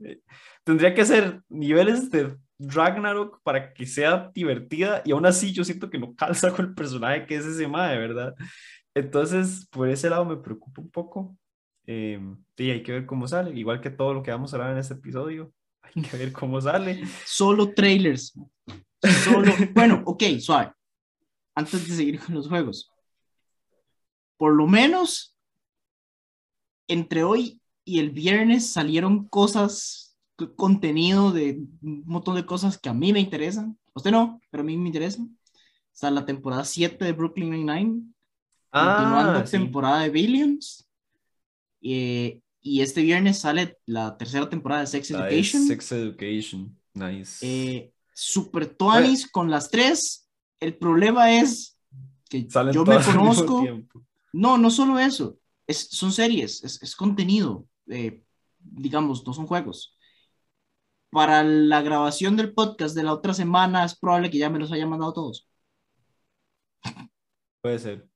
Speaker 2: tendría que ser niveles de Ragnarok para que sea divertida y aún así yo siento que no calza con el personaje que es ese mae, ¿verdad? Entonces, por ese lado me preocupa un poco. Eh, sí, hay que ver cómo sale. Igual que todo lo que vamos a hablar en este episodio, hay que ver cómo sale.
Speaker 1: Solo trailers. Solo. bueno, ok, suave. Antes de seguir con los juegos. Por lo menos, entre hoy y el viernes salieron cosas, contenido de un montón de cosas que a mí me interesan. A usted no, pero a mí me interesan. O sea, la temporada 7 de Brooklyn Nine-Nine continuando ah, temporada de Billions. Eh, y este viernes sale la tercera temporada de Sex Education.
Speaker 2: Sex Education, nice.
Speaker 1: Eh, super Tuanis con las tres. El problema es que yo me conozco. No, no solo eso. Es, son series, es, es contenido. Eh, digamos, no son juegos. Para la grabación del podcast de la otra semana es probable que ya me los haya mandado todos.
Speaker 2: Puede ser.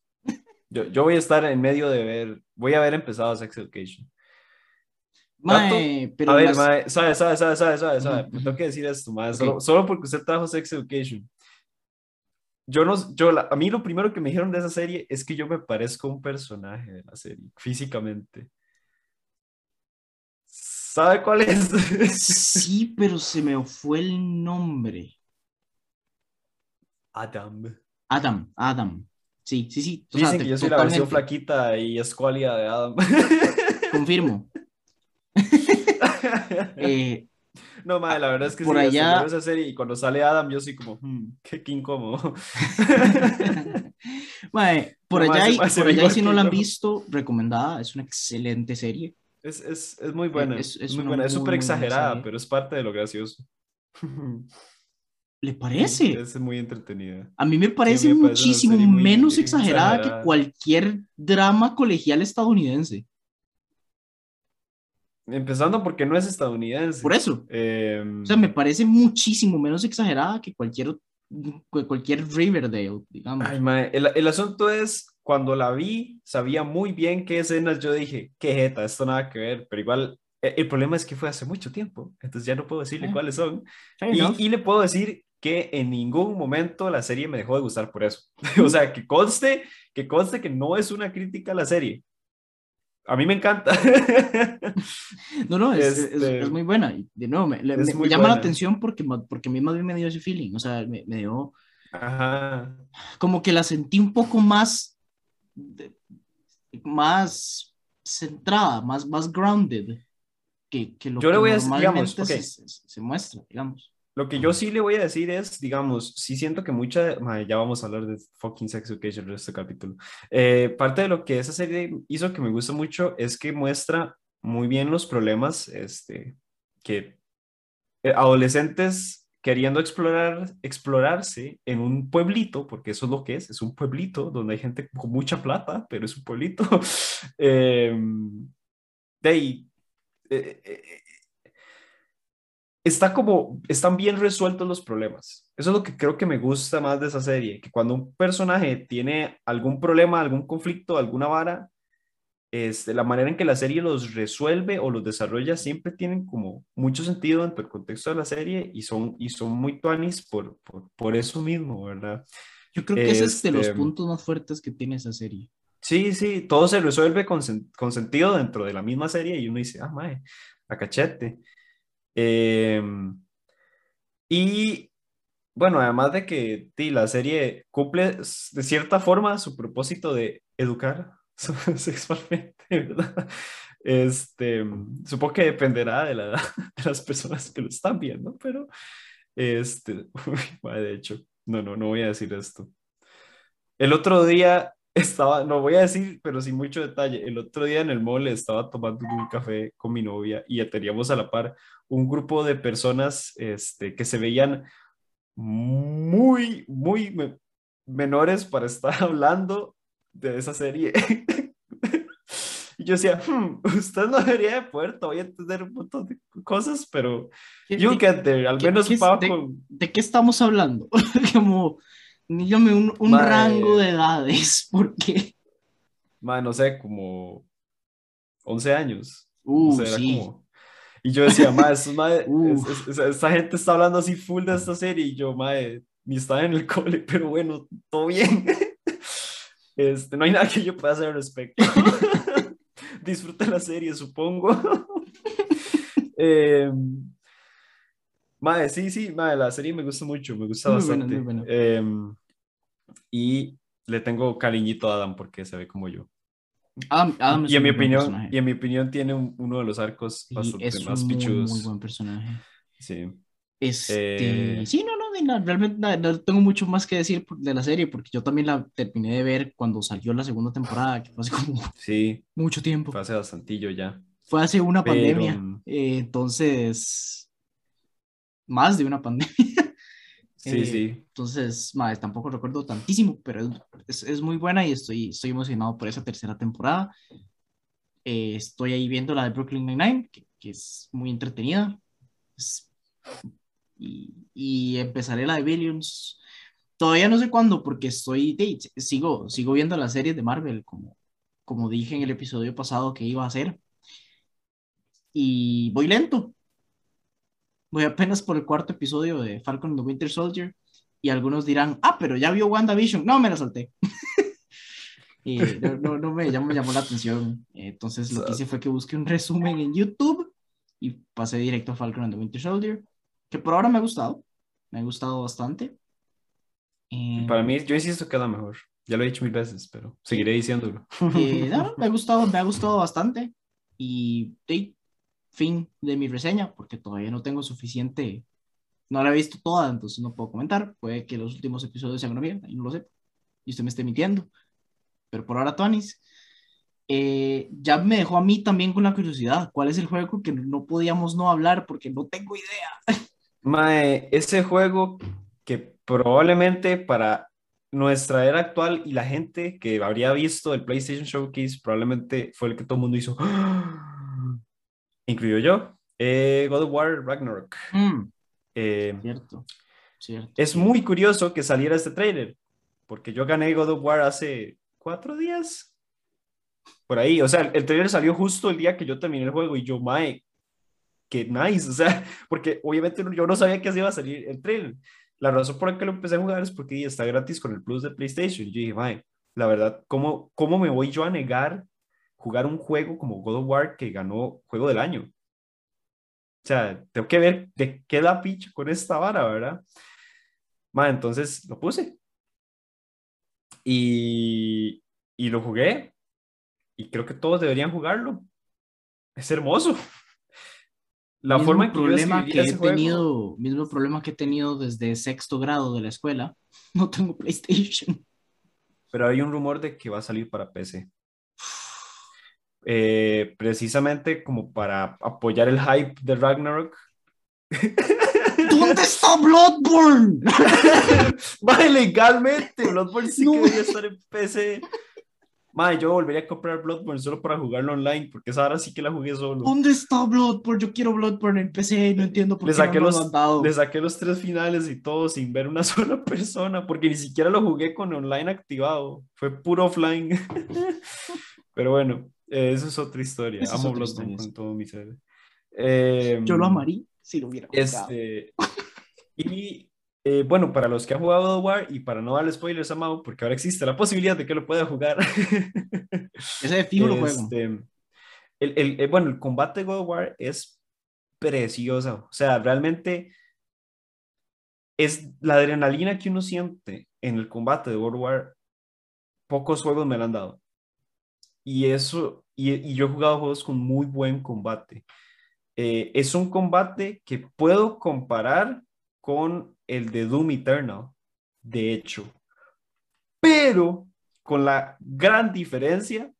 Speaker 2: Yo, yo voy a estar en medio de ver, voy a haber empezado Sex Education.
Speaker 1: Mae, pero
Speaker 2: a ver,
Speaker 1: las-
Speaker 2: mae, sabe, sabe, sabe, sabe, sabe, sabe. Me
Speaker 1: ujú.
Speaker 2: tengo que decir esto, mae,
Speaker 1: Ok.
Speaker 2: solo, solo porque usted trajo Sex Education. Yo no, yo, la- a mí lo primero que me dijeron de esa serie es que yo me parezco a un personaje de la serie, físicamente. ¿Sabe cuál es?
Speaker 1: Sí, pero se me fue el nombre.
Speaker 2: Adam.
Speaker 1: Adam, Adam. Sí, sí, sí. O
Speaker 2: Dicen que yo soy la versión flaquita y escuálida de Adam.
Speaker 1: Confirmo. Eh,
Speaker 2: No, madre, la verdad es que
Speaker 1: por
Speaker 2: sí,
Speaker 1: allá-
Speaker 2: esa serie y cuando sale Adam, yo soy como, hmm, qué, qué incómodo.
Speaker 1: mae, por
Speaker 2: No,
Speaker 1: allá, y- por allá si no la han visto, recomendada. Es una excelente serie.
Speaker 2: Es, es, es muy buena,
Speaker 1: es-
Speaker 2: es, muy buena, es súper exagerada, pero es parte de lo gracioso.
Speaker 1: ¿Le parece?
Speaker 2: Es muy entretenida.
Speaker 1: A mí me parece
Speaker 2: me parece
Speaker 1: muchísimo menos exagerada,
Speaker 2: exagerada.
Speaker 1: que cualquier drama colegial estadounidense.
Speaker 2: Empezando porque no es estadounidense.
Speaker 1: Por eso.
Speaker 2: Em,
Speaker 1: O sea, me parece muchísimo menos exagerada que cualquier, cualquier Riverdale, digamos.
Speaker 2: Ay, mae, el, el asunto es, cuando la vi, sabía muy bien qué escenas yo dije, qué jeta, esto nada que ver, pero igual, e- el, problema es que fue hace mucho tiempo, entonces ya no puedo decirle
Speaker 1: Ah.
Speaker 2: cuáles son, y, y le puedo decir que en ningún momento la serie me dejó de gustar por eso. o sea, que conste, que conste que no es una crítica a la serie. A mí me encanta.
Speaker 1: No, no, es, es-
Speaker 2: Este,
Speaker 1: es muy buena. Y de nuevo, me,
Speaker 2: es
Speaker 1: me- me llama la
Speaker 2: buena.
Speaker 1: atención porque, porque a mí más bien me dio ese feeling. O sea, me, me dio
Speaker 2: Ajá.
Speaker 1: como que la sentí un poco más, de- más centrada, más, más grounded que, que lo
Speaker 2: Yo
Speaker 1: que
Speaker 2: le voy a
Speaker 1: normalmente
Speaker 2: digamos,
Speaker 1: se,
Speaker 2: ok.
Speaker 1: se- se muestra, digamos.
Speaker 2: Lo que yo sí le voy a decir es, digamos, sí siento que mucha, mae, ya vamos a hablar de fucking Sex Education en este capítulo. Eh, parte de lo que esa serie hizo que me gusta mucho es que muestra muy bien los problemas, este, que eh, adolescentes queriendo explorar, explorarse en un pueblito, porque eso es lo que es, es un pueblito donde hay gente con mucha plata, pero es un pueblito. eh, de ahí, eh, eh, está como, están bien resueltos los problemas. Eso es lo que creo que me gusta más de esa serie, que cuando un personaje tiene algún problema, algún conflicto, alguna vara, este, la manera en que la serie los resuelve o los desarrolla siempre tienen como mucho sentido dentro del contexto de la serie y son, y son muy tuanis por, por, por eso mismo, ¿verdad?
Speaker 1: Yo creo que ese es de los
Speaker 2: Este-
Speaker 1: puntos más fuertes que tiene esa serie.
Speaker 2: Sí, sí, todo se resuelve con, con sentido dentro de la misma serie y uno dice, ah, mae, a cachete. Em, y bueno, además de que sí, la serie cumple de cierta forma su propósito de educar sexualmente, ¿verdad? Este, supongo que dependerá de la edad de las personas que lo están viendo, pero este, uy, de hecho, no, no, no voy a decir esto. El otro día estaba, no voy a decir, pero sin mucho detalle, el otro día en el mall estaba tomando un café con mi novia y teníamos a la par un grupo de personas este, que se veían muy, muy me- menores para estar hablando de esa serie. Y yo decía, "Hmm, usted no debería de poder todavía entender un montón de cosas, pero
Speaker 1: ¿Qué-
Speaker 2: you get there, al menos
Speaker 1: qué
Speaker 2: pago
Speaker 1: de-. ¿De qué estamos hablando? Como, dígame un, un
Speaker 2: Mae.
Speaker 1: rango de edades, porque,
Speaker 2: Mae, no sé, como 11 años.
Speaker 1: uh,
Speaker 2: O sea, era
Speaker 1: sí,
Speaker 2: como- Y yo decía, mae-
Speaker 1: Uf.
Speaker 2: es- es- es- esta gente está hablando así full de esta serie y yo, mae, ni estaba en el cole, pero bueno, todo bien. Este, no hay nada que yo pueda hacer al respecto. Disfrute la serie, supongo. Eh, mae, sí, sí, mae, la serie me gusta mucho, me gusta
Speaker 1: Muy
Speaker 2: bastante. Eh, y le tengo cariñito a Adam porque se ve como yo.
Speaker 1: Adam, Adam
Speaker 2: Y en mi opinión, y en mi opinión tiene un- uno de los arcos bastante
Speaker 1: es
Speaker 2: más
Speaker 1: un muy,
Speaker 2: pichudos.
Speaker 1: muy buen personaje.
Speaker 2: Sí.
Speaker 1: Este,
Speaker 2: Eh,
Speaker 1: sí, no, no, la- realmente na- no, tengo mucho más que decir de la serie porque yo también la terminé de ver cuando salió la segunda temporada, que fue hace como
Speaker 2: Sí,
Speaker 1: mucho tiempo.
Speaker 2: fue hace bastantillo ya.
Speaker 1: Fue hace una
Speaker 2: Pero,
Speaker 1: pandemia,
Speaker 2: mm,
Speaker 1: eh, entonces, más de una pandemia.
Speaker 2: Sí,
Speaker 1: Eh,
Speaker 2: sí.
Speaker 1: Entonces, madre, tampoco recuerdo tantísimo, pero es, es, es muy buena y estoy, estoy emocionado por esa tercera temporada. Eh, estoy ahí viendo la de Brooklyn Nine-Nine, que, que es muy entretenida. Es- y, y empezaré la de Billions. Todavía no sé cuándo, porque estoy, de- sigo, sigo viendo las series de Marvel, como, como dije en el episodio pasado que iba a hacer. y voy lento. Voy apenas por el cuarto episodio de Falcon and the Winter Soldier y algunos dirán, ah, pero ya vio WandaVision. No, me la salté. y no, no, me, llamó, me, llamó, la atención. Entonces lo que hice fue que busqué un resumen en YouTube y pasé directo a Falcon and the Winter Soldier, que por ahora me ha gustado. Me ha gustado bastante.
Speaker 2: Para mí, yo insisto que es la mejor. Ya lo he dicho mil veces, pero seguiré diciéndolo.
Speaker 1: Eh, me ha gustado, me ha gustado bastante. Y fin de mi reseña, porque todavía no tengo suficiente. No la he visto toda, entonces no puedo comentar. Puede que los últimos episodios sean una mierda, y no lo sé. Y usted me esté mintiendo. Pero por ahora, Tonis, eh, ya me dejó a mí también con la curiosidad. ¿Cuál es el juego que no podíamos no hablar porque no tengo idea?
Speaker 2: Mae, ese juego que probablemente para nuestra era actual y la gente que habría visto el PlayStation Showcase probablemente fue el que todo el mundo hizo, ¡Ah! incluyo yo, eh, God of War Ragnarok. Mm. Eh, cierto, cierto. Es muy curioso que saliera este trailer, porque yo gané God of War hace cuatro días, por ahí, o sea, el trailer salió justo el día que yo terminé el juego y yo, mae, qué nice, o sea, porque obviamente yo no sabía que así iba a salir el trailer. La razón por la que lo empecé a jugar es porque está gratis con el Plus de PlayStation. Yo dije, mae, la verdad, ¿cómo, ¿cómo me voy yo a negar jugar un juego como God of War que ganó Juego del Año? O sea, tengo que ver de qué da pitch con esta vara, ¿verdad? Mae, entonces lo puse. Y, y lo jugué. Y creo que todos deberían jugarlo. Es hermoso
Speaker 1: la forma en que problema que he tenido, mismo problema que he tenido desde sexto grado de la escuela, no tengo PlayStation.
Speaker 2: Pero hay un rumor de que va a salir para PC. Eh, precisamente como para apoyar el hype de Ragnarok.
Speaker 1: ¿Dónde está Bloodborne?
Speaker 2: Va legalmente, Bloodborne sí que debería estar en PC. Madre, yo volvería a comprar Bloodborne solo para jugarlo online, porque esa hora sí que la jugué solo.
Speaker 1: ¿Dónde está Bloodborne? Yo quiero Bloodborne en PC, no entiendo por
Speaker 2: qué saqué no los, lo Le saqué los tres finales y todo sin ver una sola persona, porque ni siquiera lo jugué con online activado. Fue puro offline. Pero bueno, eh, eso es otra historia. Amo Bloodborne con todo mi ser.
Speaker 1: Eh, yo lo amaría si lo hubiera
Speaker 2: jugado. Este, y eh, bueno, para los que han jugado God War y para no darle spoilers a Mau, porque ahora existe la posibilidad de que lo pueda jugar.
Speaker 1: Ese de fijo juego. Este,
Speaker 2: el, el, bueno, el combate de God of War es precioso. O sea, realmente es la adrenalina que uno siente en el combate de God of War. Pocos juegos me lo han dado. Y eso, y, y yo he jugado juegos con muy buen combate. Eh, es un combate que puedo comparar con el de Doom Eternal, de hecho, pero con la gran diferencia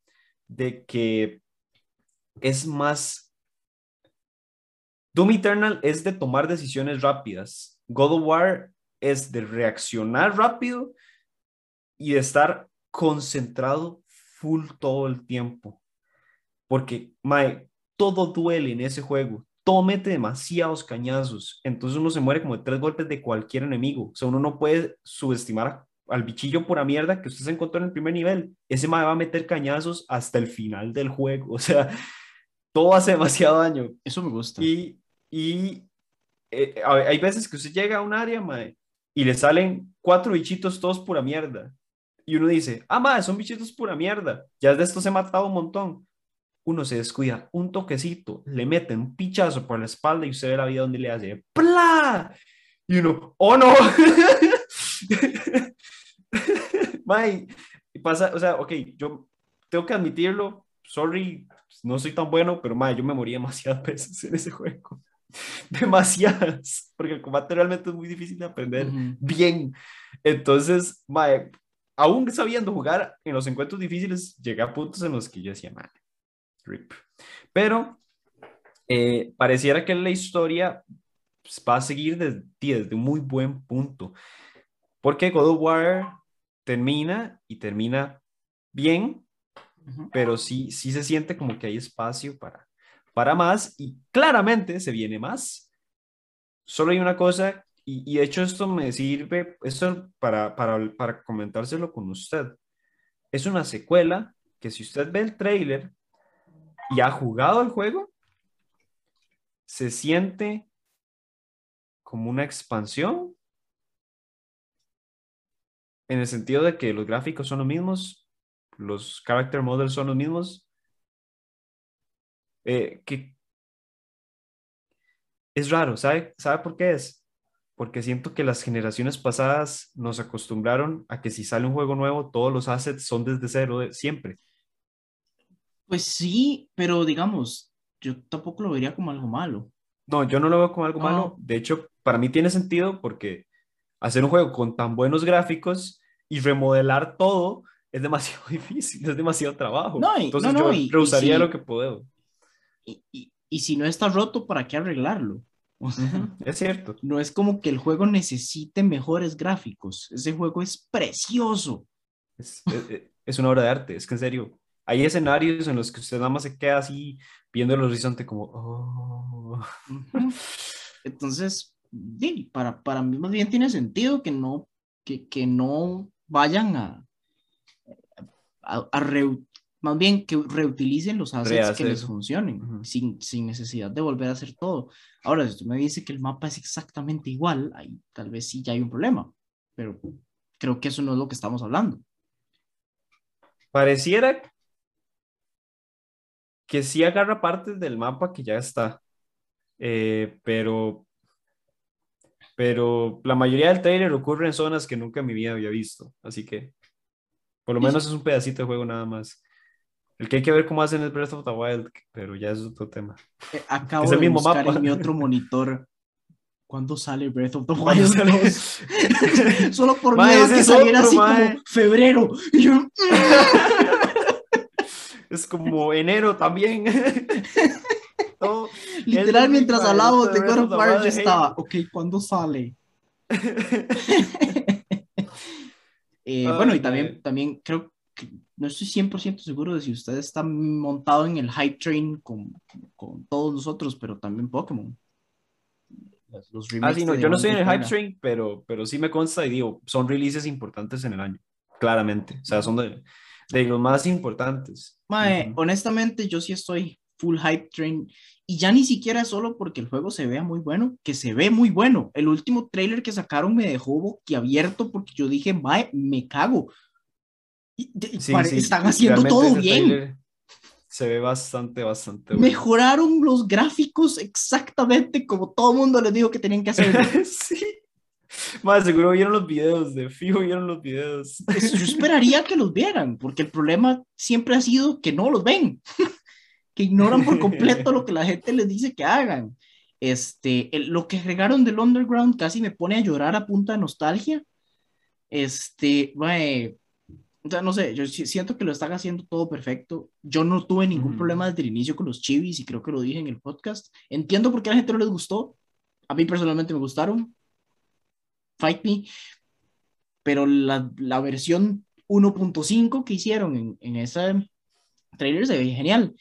Speaker 2: de que es más... Doom Eternal es de tomar decisiones rápidas. God of War es de reaccionar rápido y de estar concentrado full todo el tiempo. Porque, Mae, todo duele en ese juego todo mete demasiados cañazos, entonces uno se muere como de tres golpes de cualquier enemigo. O sea, uno no puede subestimar al bichillo pura mierda que usted se encontró en el primer nivel. Ese mae va a meter cañazos hasta el final del juego. O sea, todo hace demasiado daño.
Speaker 1: Eso me gusta.
Speaker 2: Y, y eh, hay veces que usted llega a un área, mae, y le salen cuatro bichitos todos pura mierda. Y uno dice, ah, mae, son bichitos pura mierda. Ya de estos he matado un montón uno se descuida un toquecito, le mete un pichazo por la espalda y usted ve la vida donde le hace ¡Pla! Y uno, ¡oh no! May, pasa, o sea, ok, yo tengo que admitirlo, sorry, no soy tan bueno, pero may, yo me morí demasiadas veces en ese juego. Demasiadas, porque el combate realmente es muy difícil de aprender bien. Entonces, may, aún sabiendo jugar en los encuentros difíciles, llegué a puntos en los que yo decía, man, pero eh, pareciera que la historia pues, va a seguir desde, desde un muy buen punto. Porque God of War termina y termina bien, pero sí, sí se siente como que hay espacio para, para más y claramente se viene más. Solo hay una cosa, y, y de hecho esto me sirve, esto para, para, para comentárselo con usted. Es una secuela que si usted ve el trailer, y ha jugado el juego, se siente como una expansión en el sentido de que los gráficos son los mismos, los character models son los mismos, eh, es raro, ¿sabe? ¿sabe por qué es? Porque siento que las generaciones pasadas nos acostumbraron a que si sale un juego nuevo, todos los assets son desde cero, siempre.
Speaker 1: Pues sí, pero digamos, yo tampoco lo vería como algo malo.
Speaker 2: No, yo no lo veo como algo malo. De hecho, para mí tiene sentido porque hacer un juego con tan buenos gráficos y remodelar todo es demasiado difícil, es demasiado trabajo. No, Entonces yo rehusaría lo que puedo.
Speaker 1: Y, y, si no está roto, ¿para qué arreglarlo?
Speaker 2: es cierto.
Speaker 1: No es como que el juego necesite mejores gráficos. Ese juego es precioso.
Speaker 2: Es, es, es una obra de arte, es que en serio, hay escenarios en los que usted nada más se queda así viendo el horizonte como... Oh.
Speaker 1: Entonces, para, para mí más bien tiene sentido que no, que, que no vayan a, a, más bien que reutilicen los assets que les funcionen, sin, sin, necesidad de volver a hacer todo. Ahora, si usted me dice que el mapa es exactamente igual, ahí tal vez sí ya hay un problema, pero creo que eso no es lo que estamos hablando.
Speaker 2: Pareciera que sí agarra partes del mapa que ya está, eh, pero, pero la mayoría del trailer ocurre en zonas que nunca en mi vida había visto, así que por lo menos es un pedacito de juego nada más. El que hay que ver cómo hacen el Breath of the Wild, pero ya es otro tema.
Speaker 1: Eh, acabo es el de mismo buscar mapa. en mi otro monitor ¿Cuándo sale Breath of the Wild Solo por miedo que saliera así como febrero.
Speaker 2: es como enero también.
Speaker 1: Literal, mientras hablábamos de God of War, yo estaba, ok, ¿cuándo sale? eh, bueno, y también, también creo que no estoy 100% seguro de si usted está montado en el hype train con, con todos nosotros, pero también Pokémon.
Speaker 2: Los ah, sí, no, yo no estoy en el hype train, pero, pero sí me consta y digo, son releases importantes en el año, claramente. O sea, son de, de los más importantes.
Speaker 1: Mae, honestamente, yo sí estoy full hype train. Y ya ni siquiera solo porque el juego se vea muy bueno, que se ve muy bueno. El último trailer que sacaron me dejó boquiabierto porque yo dije, mae, me cago. Y, están haciendo todo bien.
Speaker 2: Se ve bastante, bastante
Speaker 1: bueno. Mejoraron los gráficos exactamente como todo el mundo les dijo que tenían que hacer.
Speaker 2: sí. Más seguro vieron los videos, de fijo vieron los videos.
Speaker 1: Yo esperaría que los vieran, porque el problema siempre ha sido que no los ven, que ignoran por completo lo que la gente les dice que hagan. Este, lo que agregaron del Underground casi me pone a llorar a punta de nostalgia. Este, o sea, no sé, yo siento que lo están haciendo todo perfecto. Yo no tuve ningún problema desde el inicio con los chivis y creo que lo dije en el podcast. Entiendo por qué a la gente no les gustó. A mí personalmente me gustaron. Fight Me, pero la, la versión 1.5 que hicieron en, en ese trailer se ve genial.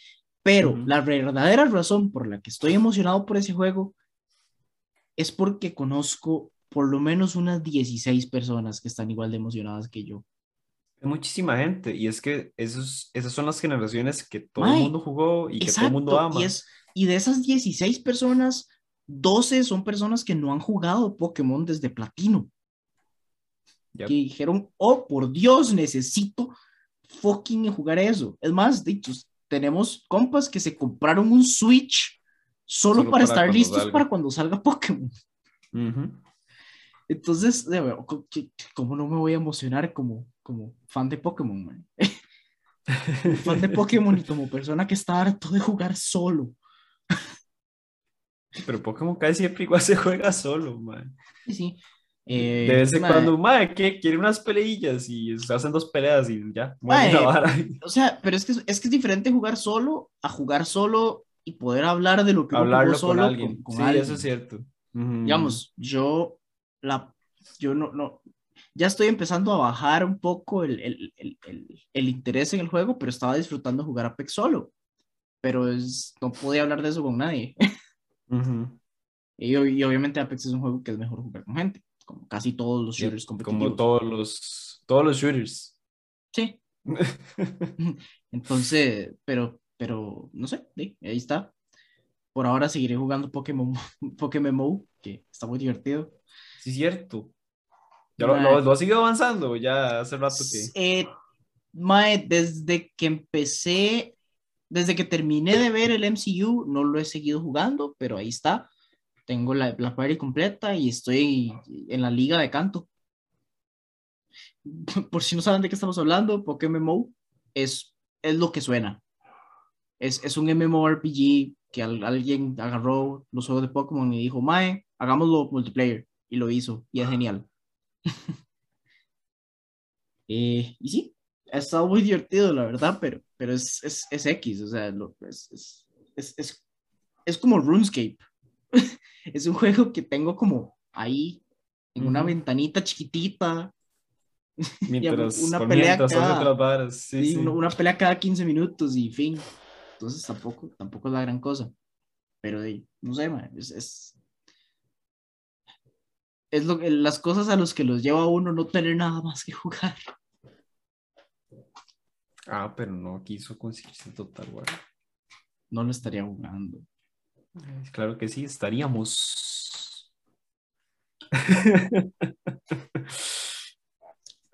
Speaker 1: Pero la verdadera razón por la que estoy emocionado por ese juego es porque conozco por lo menos unas 16 personas que están igual de emocionadas que yo.
Speaker 2: Muchísima gente y es que esos, esas son las generaciones que todo el mundo jugó y que todo el mundo ama.
Speaker 1: Y, es, y de esas 16 personas, 12 son personas que no han jugado Pokémon desde Platino. Que dijeron, oh, por Dios, necesito fucking jugar eso. Es más, dichos, tenemos compas que se compraron un Switch solo, para, estar listos para cuando salga Pokémon. Entonces, ¿cómo no me voy a emocionar como, como fan de Pokémon, fan de Pokémon y como persona que está harto de jugar solo.
Speaker 2: Pero Pokémon casi siempre igual se juega solo, man.
Speaker 1: Sí, sí.
Speaker 2: Eh, de vez en cuando, madre, ¿qué? Quiere unas peleillas y se hacen dos peleas y ya.
Speaker 1: o sea, pero es que, es que es diferente jugar solo a jugar solo y poder hablar de lo que
Speaker 2: Hablarlo solo con alguien. sí, eso es cierto.
Speaker 1: Digamos, yo, la, yo no, no, ya estoy empezando a bajar un poco el, el, el, el interés en el juego, pero estaba disfrutando jugar Apex solo. Pero es, no podía hablar de eso con nadie. y, y, obviamente Apex es un juego que es mejor jugar con gente, como casi todos los shooters competitivos.
Speaker 2: Como todos los, todos los shooters.
Speaker 1: Sí. Entonces, pero, pero, no sé, ahí está. por ahora seguiré jugando Pokémon, Pokémon que está muy divertido.
Speaker 2: Sí, cierto. ¿Ya lo, lo, ha seguido avanzando? Ya hace rato que...
Speaker 1: Eh, mae, desde que empecé, desde que terminé de ver el MCU, no lo he seguido jugando, pero ahí está. Tengo la, la party completa y estoy en la liga de canto. Por si no saben de qué estamos hablando, Pokémon es, es lo que suena. Es, es un MMORPG que alguien agarró los juegos de Pokémon y dijo, Mae, hagámoslo multiplayer. Y lo hizo, y es genial. Eh, y sí, ha estado muy divertido, la verdad, pero, pero es, es, es X, o sea, lo, es, es, es, como RuneScape. es un juego que tengo como ahí, en una ventanita chiquitita. Mientras, una pelea cada, sí, Una, pelea cada 15 minutos y fin. Entonces tampoco, tampoco es la gran cosa. Pero no sé, es, es, es lo, las cosas a los que los lleva a uno no tener nada más que jugar.
Speaker 2: Ah, pero no quiso conseguirse Total War.
Speaker 1: No lo estaría jugando.
Speaker 2: Claro que sí, estaríamos.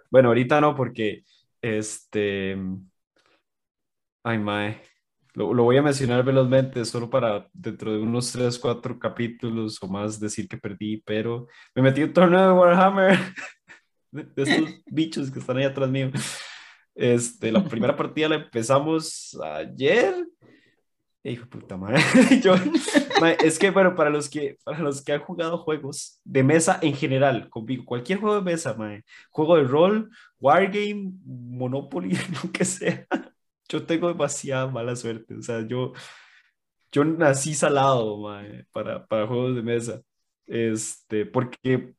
Speaker 2: bueno, ahorita no, porque este. Ay, mae. Lo, lo, voy a mencionar velozmente, solo para dentro de unos 3, 4 capítulos o más decir que perdí, pero me metí un torneo de Warhammer de, de esos bichos que están ahí atrás mío. Este, la primera partida la empezamos ayer. Hijo de puta madre. es que, bueno, para los que, para los que han jugado juegos de mesa en general, conmigo, cualquier juego de mesa, juego de rol, wargame, Monopoly, lo que sea, yo tengo demasiada mala suerte. O sea, yo, yo nací salado para, para juegos de mesa. Este, porque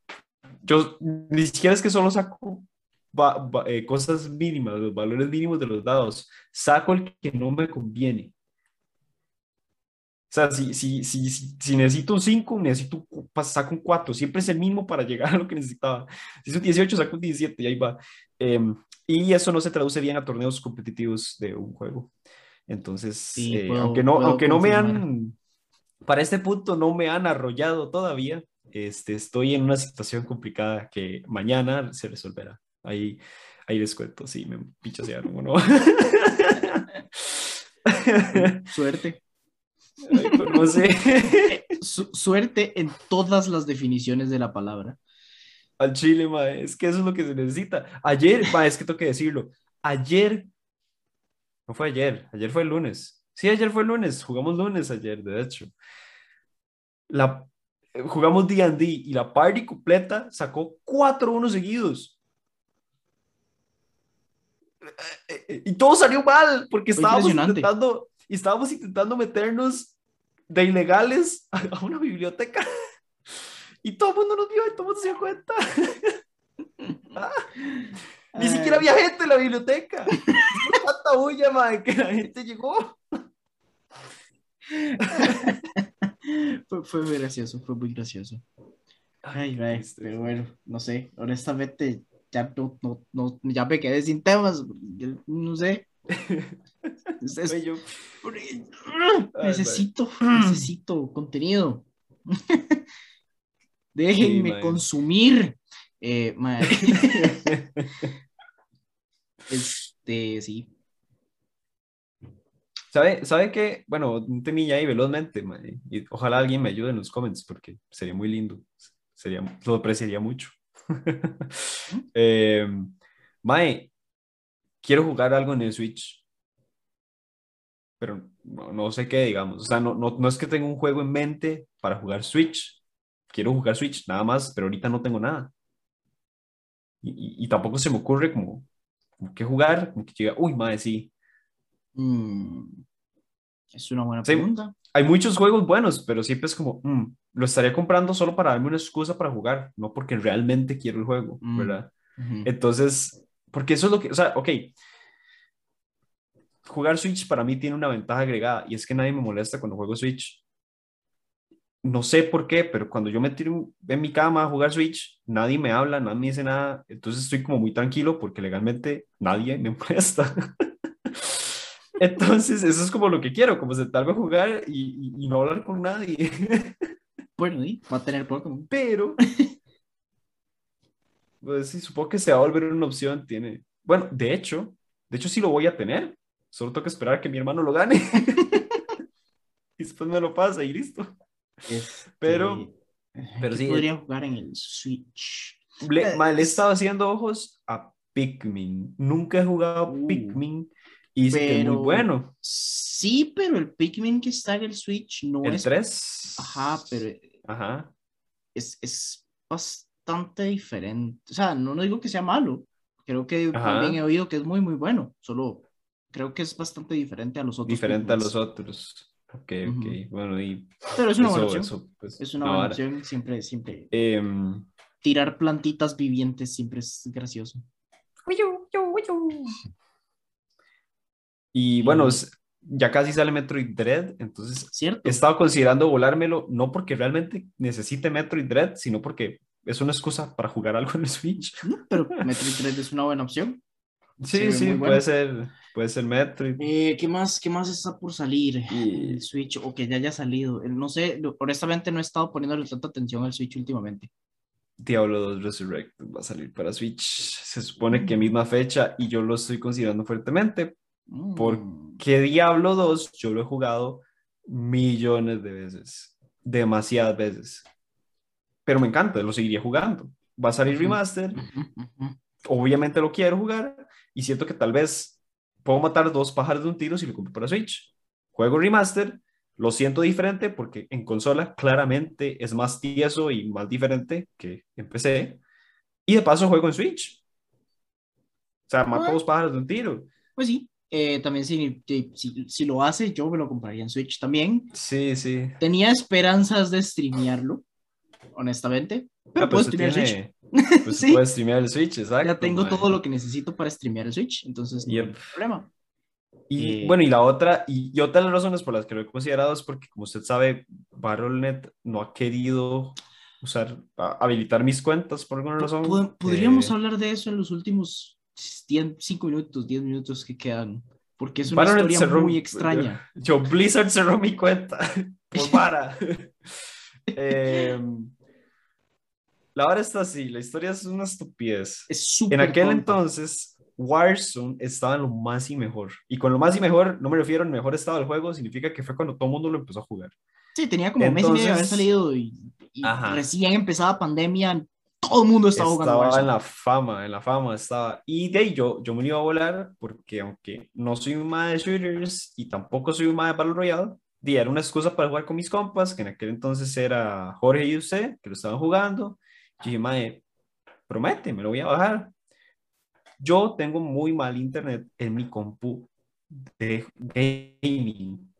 Speaker 2: yo ni siquiera es que solo saco eh, cosas mínimas, los valores mínimos de los dados, saco el que no me conviene. O sea, si, si, si, si necesito un 5, necesito, saco un 4. Siempre es el mismo para llegar a lo que necesitaba. Si es un 18, saco un 17 y ahí va. Em, y eso no se traduce bien a torneos competitivos de un juego. Entonces, eh, aunque, no, aunque no me han, para este punto no me han arrollado todavía, este, estoy en una situación complicada que mañana se resolverá. Ahí, ahí les cuento, sí, me pichasearon o no.
Speaker 1: Suerte.
Speaker 2: Pues, no sé.
Speaker 1: suerte en todas las definiciones de la palabra.
Speaker 2: Al chile, ma, es que eso es lo que se necesita. Ayer, ma, es que tengo que decirlo. Ayer, no fue ayer, ayer fue el lunes. Sí, ayer fue el lunes, jugamos lunes ayer, de hecho. La, jugamos D&D y la party completa sacó cuatro unos seguidos. Eh, y todo salió mal porque estábamos intentando, estábamos intentando meternos de ilegales a una biblioteca y todo el mundo nos vio y todo el mundo se dio cuenta. Ah, ni siquiera había gente en la biblioteca. tanta bulla, madre, que la gente llegó.
Speaker 1: fue, fue muy gracioso, fue muy gracioso. Ay, ay, pero bueno, no sé, honestamente ya, no, no, ya me quedé sin temas, no sé. necesito, necesito contenido. Déjenme consumir. Eh, este, sí.
Speaker 2: ¿Sabe, ¿Sabe qué? Bueno, un temilla ahí velozmente, y ojalá alguien me ayude en los comments porque sería muy lindo. Sería, lo apreciaría mucho. eh, Mae, quiero jugar algo en el Switch, pero no, sé qué, digamos. O sea, no, no, no, es que tenga un juego en mente para jugar Switch. Quiero jugar Switch, nada más, pero ahorita no tengo nada. Y, y, tampoco se me ocurre como, como qué jugar, como que llega, uy, mae, sí.
Speaker 1: Mm, es una buena pregunta.
Speaker 2: Hay muchos juegos buenos, pero siempre es como, mm, lo estaría comprando solo para darme una excusa para jugar, no porque realmente quiero el juego, mm, ¿verdad? Entonces, porque eso es lo que, o sea, ok, jugar Switch para mí tiene una ventaja agregada y es que nadie me molesta cuando juego Switch. No sé por qué, pero cuando yo me tiro en mi cama a jugar Switch, nadie me habla, nadie me dice nada, entonces estoy como muy tranquilo porque legalmente nadie me molesta. Entonces, eso es como lo que quiero, como sentarme a jugar y, y, no hablar con nadie.
Speaker 1: Bueno, y va a tener Pokémon.
Speaker 2: Pero, pues sí, supongo que se va a volver una opción. Tiene, bueno, de hecho, de hecho sí lo voy a tener. Solo tengo que esperar a que mi hermano lo gane. y después me lo pasa y listo. Este, pero, pero sí.
Speaker 1: Podría jugar en el Switch.
Speaker 2: Le, he estado haciendo ojos a Pikmin. Nunca he jugado uh, Pikmin y es muy bueno.
Speaker 1: Sí, pero el Pikmin que está en el Switch no
Speaker 2: ¿El
Speaker 1: es.
Speaker 2: 3?
Speaker 1: Ajá, pero.
Speaker 2: Ajá.
Speaker 1: Es, es bastante diferente. O sea, no, no digo que sea malo. Creo que también he oído que es muy, muy bueno. Solo creo que es bastante diferente a los otros.
Speaker 2: Diferente a los otros. Ok, ok. Bueno, y.
Speaker 1: Pero es una buena opción. Pues, es una buena opción. Siempre, siempre.
Speaker 2: Em,
Speaker 1: Tirar plantitas vivientes siempre es gracioso.
Speaker 2: Y bueno, ya casi sale Metroid Dread, entonces he estado considerando volármelo, no porque realmente necesite Metroid Dread, sino porque es una excusa para jugar algo en el Switch.
Speaker 1: pero Metroid Dread es una buena opción.
Speaker 2: Sí, sí, puede ser, puede ser Metroid.
Speaker 1: Eh, ¿qué, más, ¿Qué más está por salir el Switch o que ya haya salido? No sé, honestamente no he estado poniéndole tanta atención al Switch últimamente.
Speaker 2: Diablo 2 Resurrected va a salir para Switch. Se supone que misma fecha y yo lo estoy considerando fuertemente. Mm. Porque Diablo 2 yo lo he jugado millones de veces. Demasiadas veces. Pero me encanta, lo seguiría jugando. Va a salir remaster. Obviamente lo quiero jugar y siento que tal vez puedo matar dos pájaros de un tiro si lo compro para Switch. Juego remaster, lo siento diferente porque en consola claramente es más tieso y más diferente que en PC. Y de paso juego en Switch. O sea, mato ah. dos pájaros de un tiro.
Speaker 1: Pues sí. Eh, también si, si, si, lo hace, yo me lo compraría en Switch también.
Speaker 2: Sí, sí.
Speaker 1: Tenía esperanzas de streamearlo, honestamente. Pero ah, puedo streamear el Switch.
Speaker 2: Pues sí. puedes streamear el Switch, exacto.
Speaker 1: Ya tengo todo lo que necesito para streamear el Switch, entonces no hay problema.
Speaker 2: Y eh, bueno, y la otra, y, otra de las razones por las que lo he considerado es porque, como usted sabe, Battle.net no ha querido usar, habilitar mis cuentas por alguna razón.
Speaker 1: Podríamos eh, hablar de eso en los últimos 5 minutos, 10 minutos que quedan, porque es una historia muy extraña.
Speaker 2: Yo, Blizzard cerró mi cuenta, por para. Em, la hora está así, la historia es una estupidez.
Speaker 1: Es
Speaker 2: En aquel entonces, Warzone estaba en lo más y mejor. Y con lo más y mejor, no me refiero al mejor estado del juego, significa que fue cuando todo el mundo lo empezó a jugar.
Speaker 1: Sí, tenía como un mes y medio de haber salido y, recién empezaba pandemia, todo el mundo estaba, jugando.
Speaker 2: Estaba en la fama, en la fama estaba. Y de ahí yo, yo me iba a volar porque aunque no soy un de shooters y tampoco soy un de Battle Royale, di, era una excusa para jugar con mis compas, que en aquel entonces era Jorge y usted, que lo estaban jugando. Y dije, mae, promete, me lo voy a bajar. Yo tengo muy mal internet en mi compu de gaming.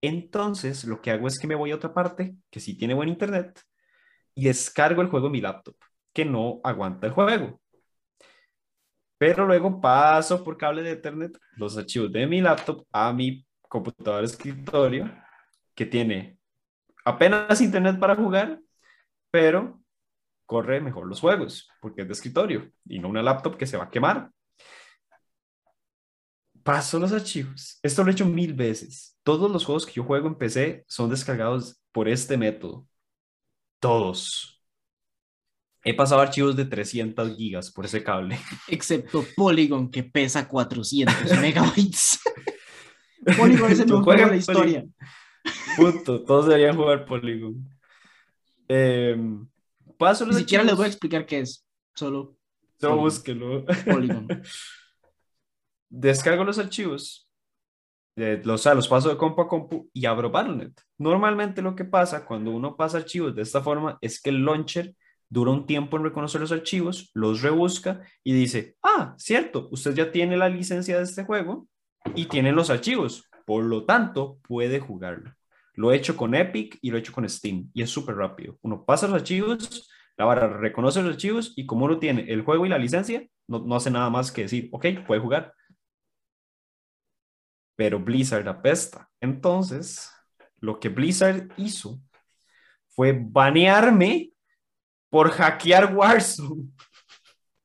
Speaker 2: Entonces, lo que hago es que me voy a otra parte, que sí tiene buen internet, y descargo el juego en mi laptop, que no aguanta el juego. Pero luego paso por cable de Ethernet los archivos de mi laptop a mi computador escritorio, que tiene apenas internet para jugar, pero corre mejor los juegos, porque es de escritorio y no una laptop que se va a quemar. Paso los archivos. Esto lo he hecho mil veces. Todos los juegos que yo juego en PC son descargados por este método. Todos. He pasado archivos de 300 gigas por ese cable.
Speaker 1: Excepto Polygon, que pesa 400 megabytes. Polygon es el mejor de la historia.
Speaker 2: Punto. Todos deberían jugar Polygon. Eh,
Speaker 1: Ni siquiera les voy a explicar qué es. Solo.
Speaker 2: Solo búsquelo.
Speaker 1: Polygon.
Speaker 2: Descargo los archivos los, o los paso de compu a compu y abro Battle.net. Normalmente lo que pasa cuando uno pasa archivos de esta forma es que el launcher dura un tiempo en reconocer los archivos, los rebusca y dice, ah, cierto, usted ya tiene la licencia de este juego y tiene los archivos, por lo tanto puede jugarlo. Lo he hecho con Epic y lo he hecho con Steam y es súper rápido. Uno pasa los archivos, la barra reconoce los archivos y como uno tiene el juego y la licencia, no, no hace nada más que decir, ok, puede jugar pero Blizzard apesta. Entonces, lo que Blizzard hizo fue banearme por hackear Warzone.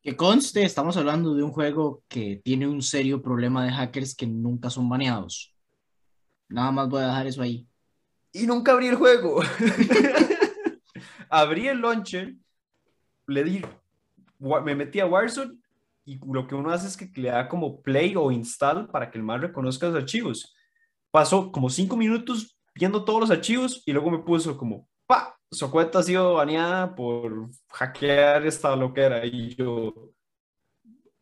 Speaker 1: Que conste, estamos hablando de un juego que tiene un serio problema de hackers que nunca son baneados. Nada más voy a dejar eso ahí.
Speaker 2: Y nunca abrí el juego. abrí el launcher, le di, me metí a Warzone y lo que uno hace es que le da como play o install para que el mal reconozca los archivos. Pasó como cinco minutos viendo todos los archivos y luego me puso como, pa, su cuenta ha sido baneada por hackear esta loquera y yo...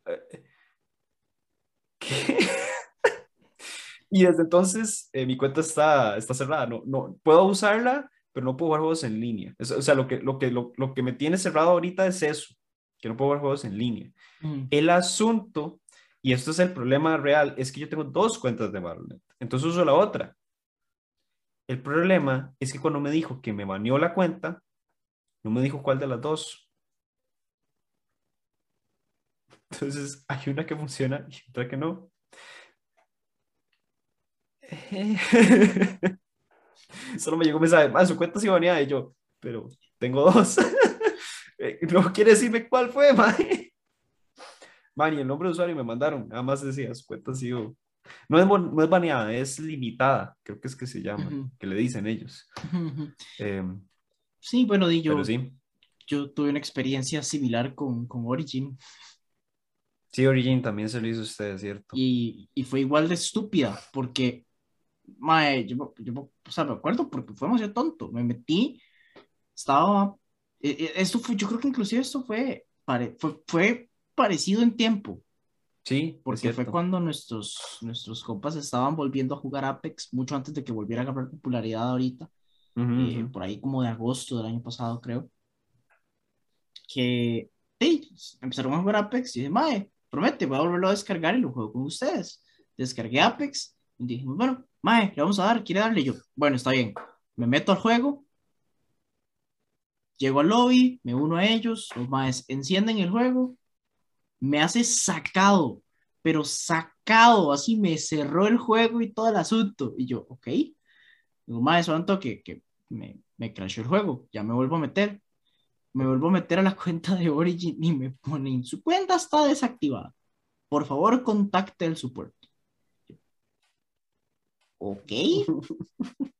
Speaker 2: Eh, ¿Qué? y desde entonces eh, mi cuenta está, está cerrada. No, no, puedo usarla, pero no puedo jugar juegos en línea. o sea, lo que, lo, que, lo, lo, que me tiene cerrado ahorita es eso, que no puedo jugar juegos en línea. Mm. El asunto, y esto es el problema real, es que yo tengo dos cuentas de Battle.net. Entonces uso la otra. El problema es que cuando me dijo que me baneó la cuenta, no me dijo cuál de las dos. Entonces, hay una que funciona y otra que no. Solo me llegó un mensaje, ah, su cuenta sí baneada y yo, pero tengo dos. Eh, no quiere decirme cuál fue, man. Man, y el nombre de usuario me mandaron, nada más decía, su cuenta ha sido no es, no es baneada, es limitada, creo que es que se llama, que le dicen ellos. Em,
Speaker 1: sí, bueno, di yo, sí. yo tuve una experiencia similar con, con Origin.
Speaker 2: Sí, Origin también se lo hizo usted, ¿cierto?
Speaker 1: Y, y fue igual de estúpida, porque, mae, yo, yo, o sea, me acuerdo porque fue demasiado tonto. Me metí, estaba, e, e, esto fue, yo creo que inclusive esto fue, fue, fue parecido en tiempo.
Speaker 2: Sí,
Speaker 1: porque fue cuando nuestros, nuestros compas estaban volviendo a jugar Apex, mucho antes de que volviera a ganar popularidad ahorita, eh, por ahí como de agosto del año pasado, creo. Que sí, empezaron a jugar Apex y dije, Mae, promete, voy a volverlo a descargar y lo juego con ustedes. Descargué Apex y dije, bueno, Mae, le vamos a dar, quiere darle yo. Bueno, está bien, me meto al juego, llego al lobby, me uno a ellos, los Maes encienden el juego me hace sacado, pero sacado, así me cerró el juego y todo el asunto. Y yo, ok, digo, más de que, que me, me crashó el juego, ya me vuelvo a meter. Me vuelvo a meter a la cuenta de Origin y me ponen, su cuenta está desactivada. Por favor, contacte el support. Ok.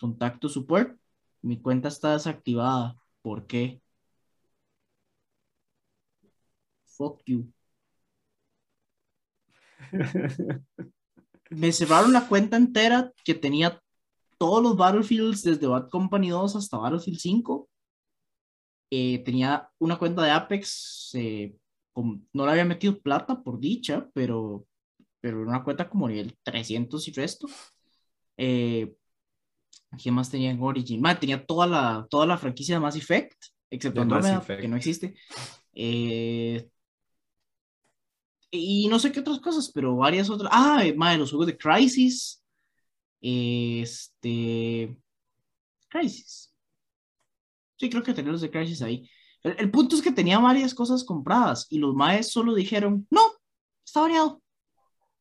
Speaker 1: Contacto support. Mi cuenta está desactivada. ¿Por qué? Fuck you. Me cerraron la cuenta entera que tenía todos los Battlefields desde Bad Company 2 hasta Battlefield 5. Eh, tenía una cuenta de Apex, eh, no le había metido plata por dicha, pero, pero una cuenta como nivel 300 y resto. Eh, ¿Qué más tenía en Origin? tenía toda la, toda la franquicia de Mass Effect, excepto Andromeda, que no existe. Eh, y no sé qué otras cosas, pero varias otras. Ah, madre, los juegos de Crisis. Este. Crisis. Sí, creo que tenía los de Crisis ahí. El, punto es que tenía varias cosas compradas y los maes solo dijeron: No, está variado.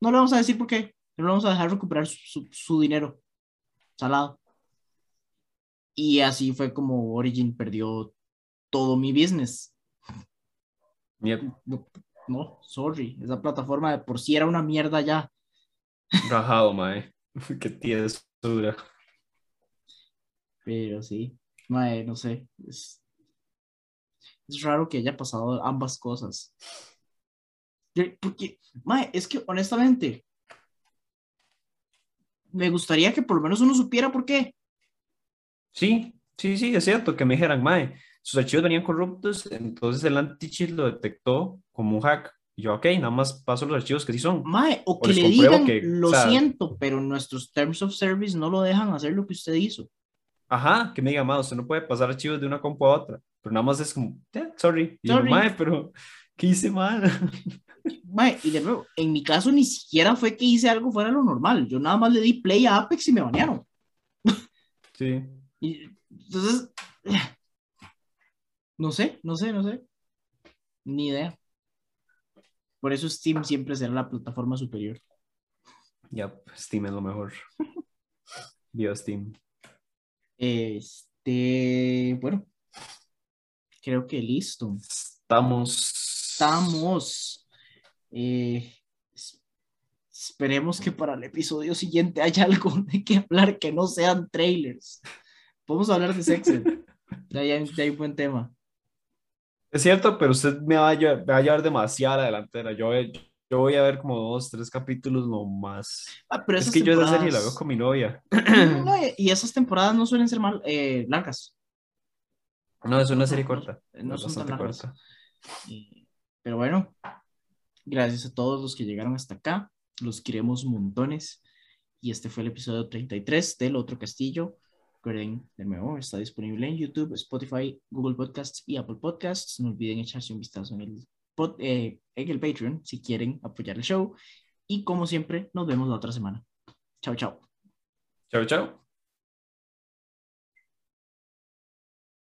Speaker 1: No le vamos a decir por qué. No le vamos a dejar recuperar su, su, dinero. Salado. Y así fue como Origin perdió todo mi business.
Speaker 2: Yep
Speaker 1: no, sorry, esa plataforma de por sí era una mierda ya.
Speaker 2: Rajado, mae. Qué dura.
Speaker 1: Pero sí, mae, no sé. Es, es raro que haya pasado ambas cosas. Porque, mae, es que honestamente, me gustaría que por lo menos uno supiera por qué.
Speaker 2: Sí, sí, sí, es cierto, que me dijeran, mae, sus archivos venían corruptos, entonces el anti-cheat lo detectó como un hack. Y yo, ok, nada más paso los archivos que sí son.
Speaker 1: Mae, o, que le digan, lo siento, pero nuestros Terms of Service no lo dejan hacer lo que usted hizo.
Speaker 2: Ajá, que me diga, mae, usted no puede pasar archivos de una compu a otra. Pero nada más es como, sorry. Y sorry. mae, pero, ¿qué hice mal?
Speaker 1: Mae, y de nuevo, en mi caso ni siquiera fue que hice algo fuera de lo normal. Yo nada más le di play a Apex y me banearon.
Speaker 2: Sí.
Speaker 1: Y, entonces, no sé, no sé, no sé. Ni idea. Por eso Steam siempre será la plataforma superior.
Speaker 2: Ya, Steam es lo mejor. Dios, Steam.
Speaker 1: Este, bueno, creo que listo.
Speaker 2: Estamos.
Speaker 1: Estamos. Eh, esperemos que para el episodio siguiente haya algo de que hablar que no sean trailers. Podemos hablar de sexo. ya, hay, un buen tema.
Speaker 2: Es cierto, pero usted me va a llevar, va a llevar demasiado a la delantera. Yo, yo voy a ver como dos, tres capítulos nomás. Ah, pero es que yo esa serie la veo con mi novia.
Speaker 1: y esas temporadas no suelen ser mal, eh, largas.
Speaker 2: No, es una serie corta. No, son tan largas.
Speaker 1: pero bueno, gracias a todos los que llegaron hasta acá. Los queremos montones. Y este fue el episodio 33 del Otro Castillo. Recuerden, de nuevo, está disponible en YouTube, Spotify, Google Podcasts y Apple Podcasts. No olviden echarse un vistazo en el, eh, en el Patreon si quieren apoyar el show. Y como siempre, nos vemos la otra semana. Chao, chao.
Speaker 2: Chao, chao.